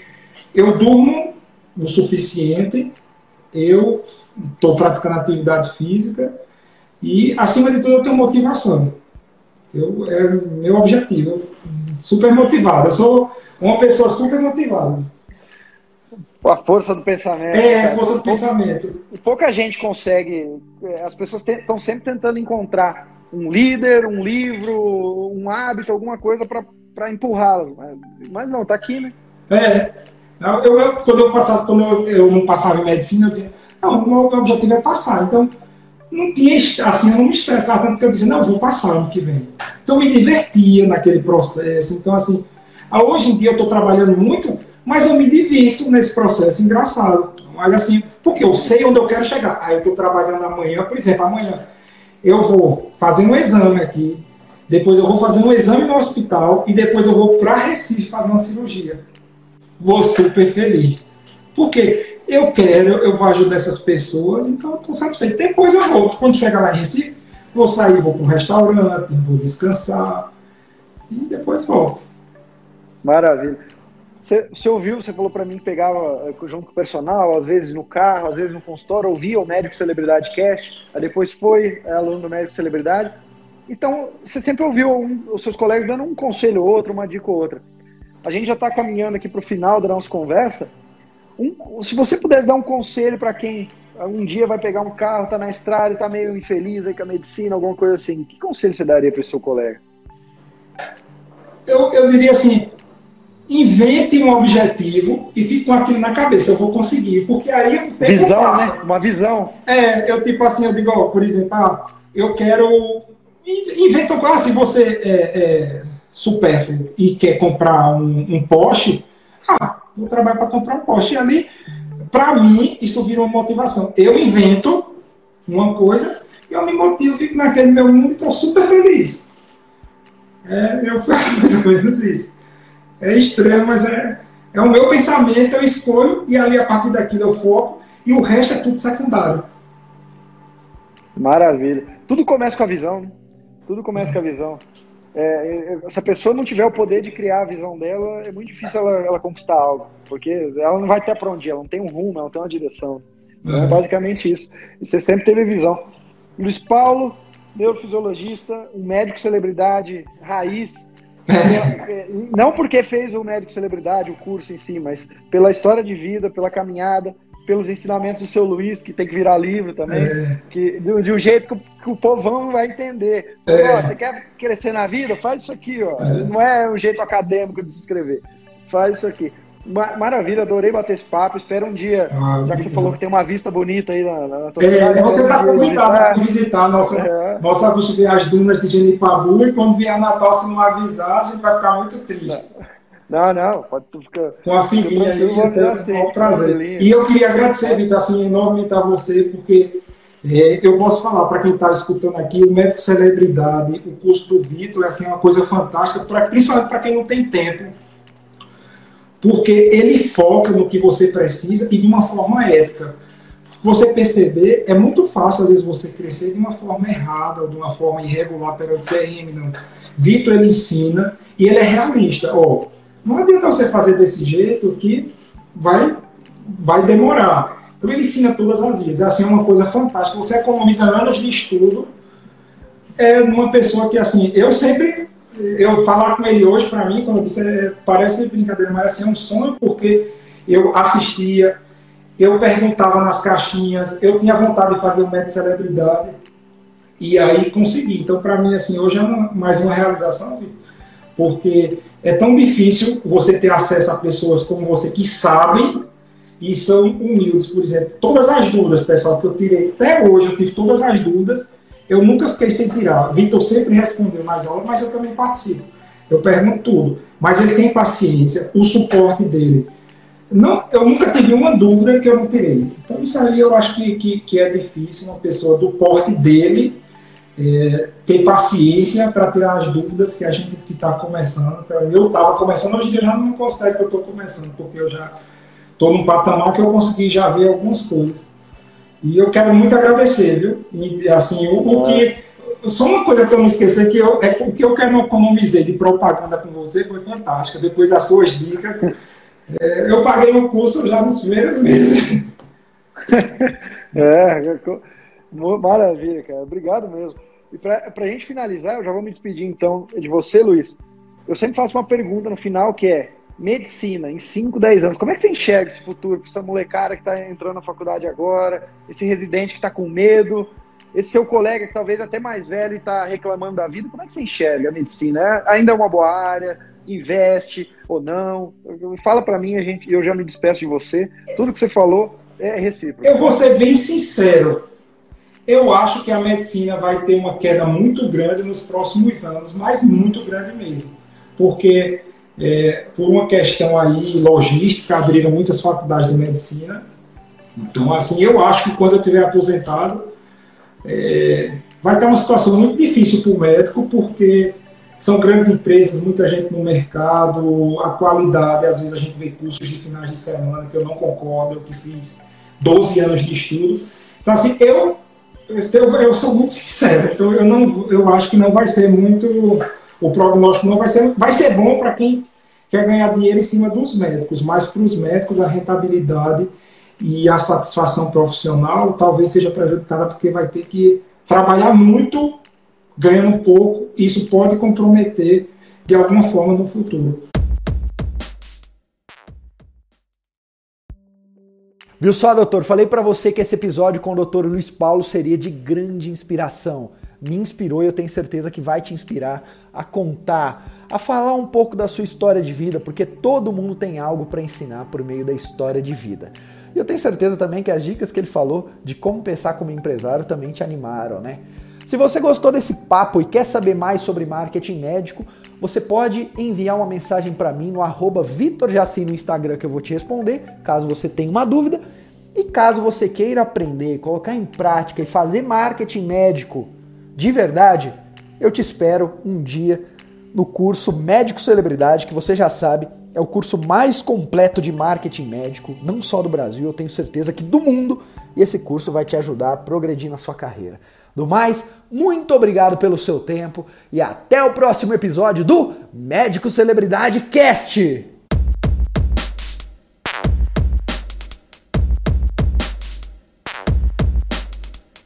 eu durmo o suficiente, eu estou praticando atividade física e, acima de tudo, eu tenho motivação. Eu, é meu objetivo, super motivado. Eu sou uma pessoa super motivada. A força do pensamento. É, a força do pensamento. Pouca gente consegue. É, as pessoas estão sempre tentando encontrar um líder, um livro, um hábito, alguma coisa para empurrá-las. Mas não, tá aqui, né? É. Eu, eu, quando eu, passava, quando eu, eu não passava em medicina, eu dizia, não, o meu objetivo é passar. Então, não tinha, assim, eu não me estressava tanto que eu dizia, não, vou passar ano que vem. Então, eu me divertia naquele processo. Então, assim, hoje em dia eu estou trabalhando muito mas eu me divirto nesse processo engraçado. Olha assim, porque eu sei onde eu quero chegar. Aí eu estou trabalhando amanhã, por exemplo, amanhã eu vou fazer um exame aqui, depois eu vou fazer um exame no hospital e depois eu vou para Recife fazer uma cirurgia. Vou super feliz. Porque eu quero, eu vou ajudar essas pessoas, então eu estou satisfeito. Depois eu volto. Quando chegar lá em Recife, vou sair, vou para um restaurante, vou descansar e depois volto. Maravilha. Você, você ouviu, você falou para mim que pegava eh, junto com o personal, às vezes no carro, às vezes no consultório, ouvia o Médico Celebridade Cast, aí depois foi é, aluno do Médico Celebridade. Então, você sempre ouviu um, os seus colegas dando um conselho ou outro, uma dica ou outra. A gente já está caminhando aqui para o final da nossa conversa. Um, se você pudesse dar um conselho para quem um dia vai pegar um carro, está na estrada está meio infeliz aí com a medicina, alguma coisa assim, que conselho você daria para o seu colega? Eu, eu diria assim, invente um objetivo e fique com aquilo na cabeça, eu vou conseguir, porque aí visão, né? Uma visão. É, eu tipo assim, eu digo, ó, por exemplo, ah, eu quero inventa um se você é, é supérfluo e quer comprar um, um poste, ah, vou trabalhar para comprar um poste. E ali, para mim, isso vira uma motivação. Eu invento uma coisa e eu me motivo, fico naquele meu mundo e estou super feliz. É, eu faço mais ou menos isso. É estranho, mas é, é o meu pensamento, eu escolho e ali a partir daquilo eu foco e o resto é tudo secundário. Maravilha. Tudo começa com a visão, né? Tudo começa com a visão. É, é, se a pessoa não tiver o poder de criar a visão dela, é muito difícil ela, ela conquistar algo, porque ela não vai ter para onde ir, ela não tem um rumo, ela não tem uma direção. Então, é basicamente isso. E você sempre teve visão. Luiz Paulo, neurofisiologista, um médico celebridade raiz, é, não porque fez o médico celebridade, o curso em si, mas pela história de vida, pela caminhada, pelos ensinamentos do seu Luiz, que tem que virar livro também, é. que, de, de, um jeito que o, que o povão vai entender. É. você quer crescer na vida? Faz isso aqui, ó. É. Não é um jeito acadêmico de se escrever. Faz isso aqui. Maravilha, adorei bater esse papo. Espero um dia, ah, já que você falou que tem uma vista bonita aí na, na tua é, Você está convidado a visitar a nossa, é. nossa vista as dunas de Genipabu e quando vier Natal, se não avisar, a gente vai ficar muito triste. Não, não, pode ficar. Com a filhinha aí, então, assim, um prazer. E eu queria agradecer, Vitor, assim, enormemente a você, porque é, eu posso falar para quem está escutando aqui, o médico celebridade, o curso do Vitor é assim, uma coisa fantástica, pra, principalmente para quem não tem tempo. Porque ele foca no que você precisa e de uma forma ética. Você perceber, é muito fácil às vezes você crescer de uma forma errada ou de uma forma irregular perante CRM, não. Vitor ele ensina e ele é realista. Ó, não adianta você fazer desse jeito que vai, vai demorar. Então ele ensina todas as vezes. Assim, é uma coisa fantástica. Você economiza anos de estudo é numa pessoa que, assim, eu sempre, eu falar com ele hoje, para mim, disse, é, parece brincadeira, mas assim, é um sonho, porque eu assistia, eu perguntava nas caixinhas, eu tinha vontade de fazer o médico celebridade, e aí consegui. Então, para mim, assim, hoje é uma, mais uma realização, porque é tão difícil você ter acesso a pessoas como você que sabem e são humildes. Por exemplo, todas as dúvidas, pessoal, que eu tirei até hoje, eu tive todas as dúvidas, eu nunca fiquei sem tirar. Vitor sempre respondeu nas aulas, mas eu também participo. Eu pergunto tudo. Mas ele tem paciência, o suporte dele. Não, eu nunca tive uma dúvida que eu não tirei. Então, isso aí eu acho que, que, que é difícil, uma pessoa do porte dele é, ter paciência para tirar as dúvidas que a gente que está começando. Eu estava começando, hoje em dia já não considero que eu estou começando, porque eu já estou num patamar que eu consegui já ver algumas coisas. E eu quero muito agradecer, viu? E, assim, o, o que. Só uma coisa que eu não esqueci, que eu, é, o que eu quero economizei de propaganda com você foi fantástica. Depois das suas dicas, é, eu paguei o curso já nos primeiros meses. É, maravilha, cara. Obrigado mesmo. E para a gente finalizar, eu já vou me despedir então de você, Luiz. Eu sempre faço uma pergunta no final que é: medicina, em 5, 10 anos, como é que você enxerga esse futuro para essa molecada que está entrando na faculdade agora, esse residente que está com medo, esse seu colega que talvez até mais velho e está reclamando da vida, como é que você enxerga a medicina? É, ainda é uma boa área? Investe ou não? Fala para mim, a gente, eu já me despeço de você. Tudo que você falou é recíproco. Eu vou ser bem sincero. Eu acho que a medicina vai ter uma queda muito grande nos próximos anos, mas muito grande mesmo. Porque, é, por uma questão aí logística, abriram muitas faculdades de medicina. Então, assim, eu acho que quando eu tiver aposentado, é, vai ter uma situação muito difícil para o médico, porque são grandes empresas, muita gente no mercado, a qualidade, às vezes a gente vê cursos de finais de semana que eu não concordo, eu que fiz 12 anos de estudo. Então, assim, eu eu, eu sou muito sincero, então eu, não, eu acho que não vai ser muito. O prognóstico não vai ser. Vai ser bom para quem quer ganhar dinheiro em cima dos médicos, mas para os médicos a rentabilidade e a satisfação profissional talvez seja prejudicada porque vai ter que trabalhar muito ganhando pouco. Isso pode comprometer de alguma forma no futuro. Viu só, doutor? Falei para você que esse episódio com o doutor Luiz Paulo seria de grande inspiração. Me inspirou e eu tenho certeza que vai te inspirar a contar, a falar um pouco da sua história de vida, porque todo mundo tem algo para ensinar por meio da história de vida. E eu tenho certeza também que as dicas que ele falou de como pensar como empresário também te animaram, né? Se você gostou desse papo e quer saber mais sobre marketing médico, você pode enviar uma mensagem para mim no arroba VitorJaci no Instagram que eu vou te responder, caso você tenha uma dúvida. E caso você queira aprender, colocar em prática e fazer marketing médico de verdade, eu te espero um dia no curso Médico Celebridade, que você já sabe, é o curso mais completo de marketing médico, não só do Brasil, eu tenho certeza que do mundo, e esse curso vai te ajudar a progredir na sua carreira. Do mais, muito obrigado pelo seu tempo e até o próximo episódio do Médico Celebridade Cast!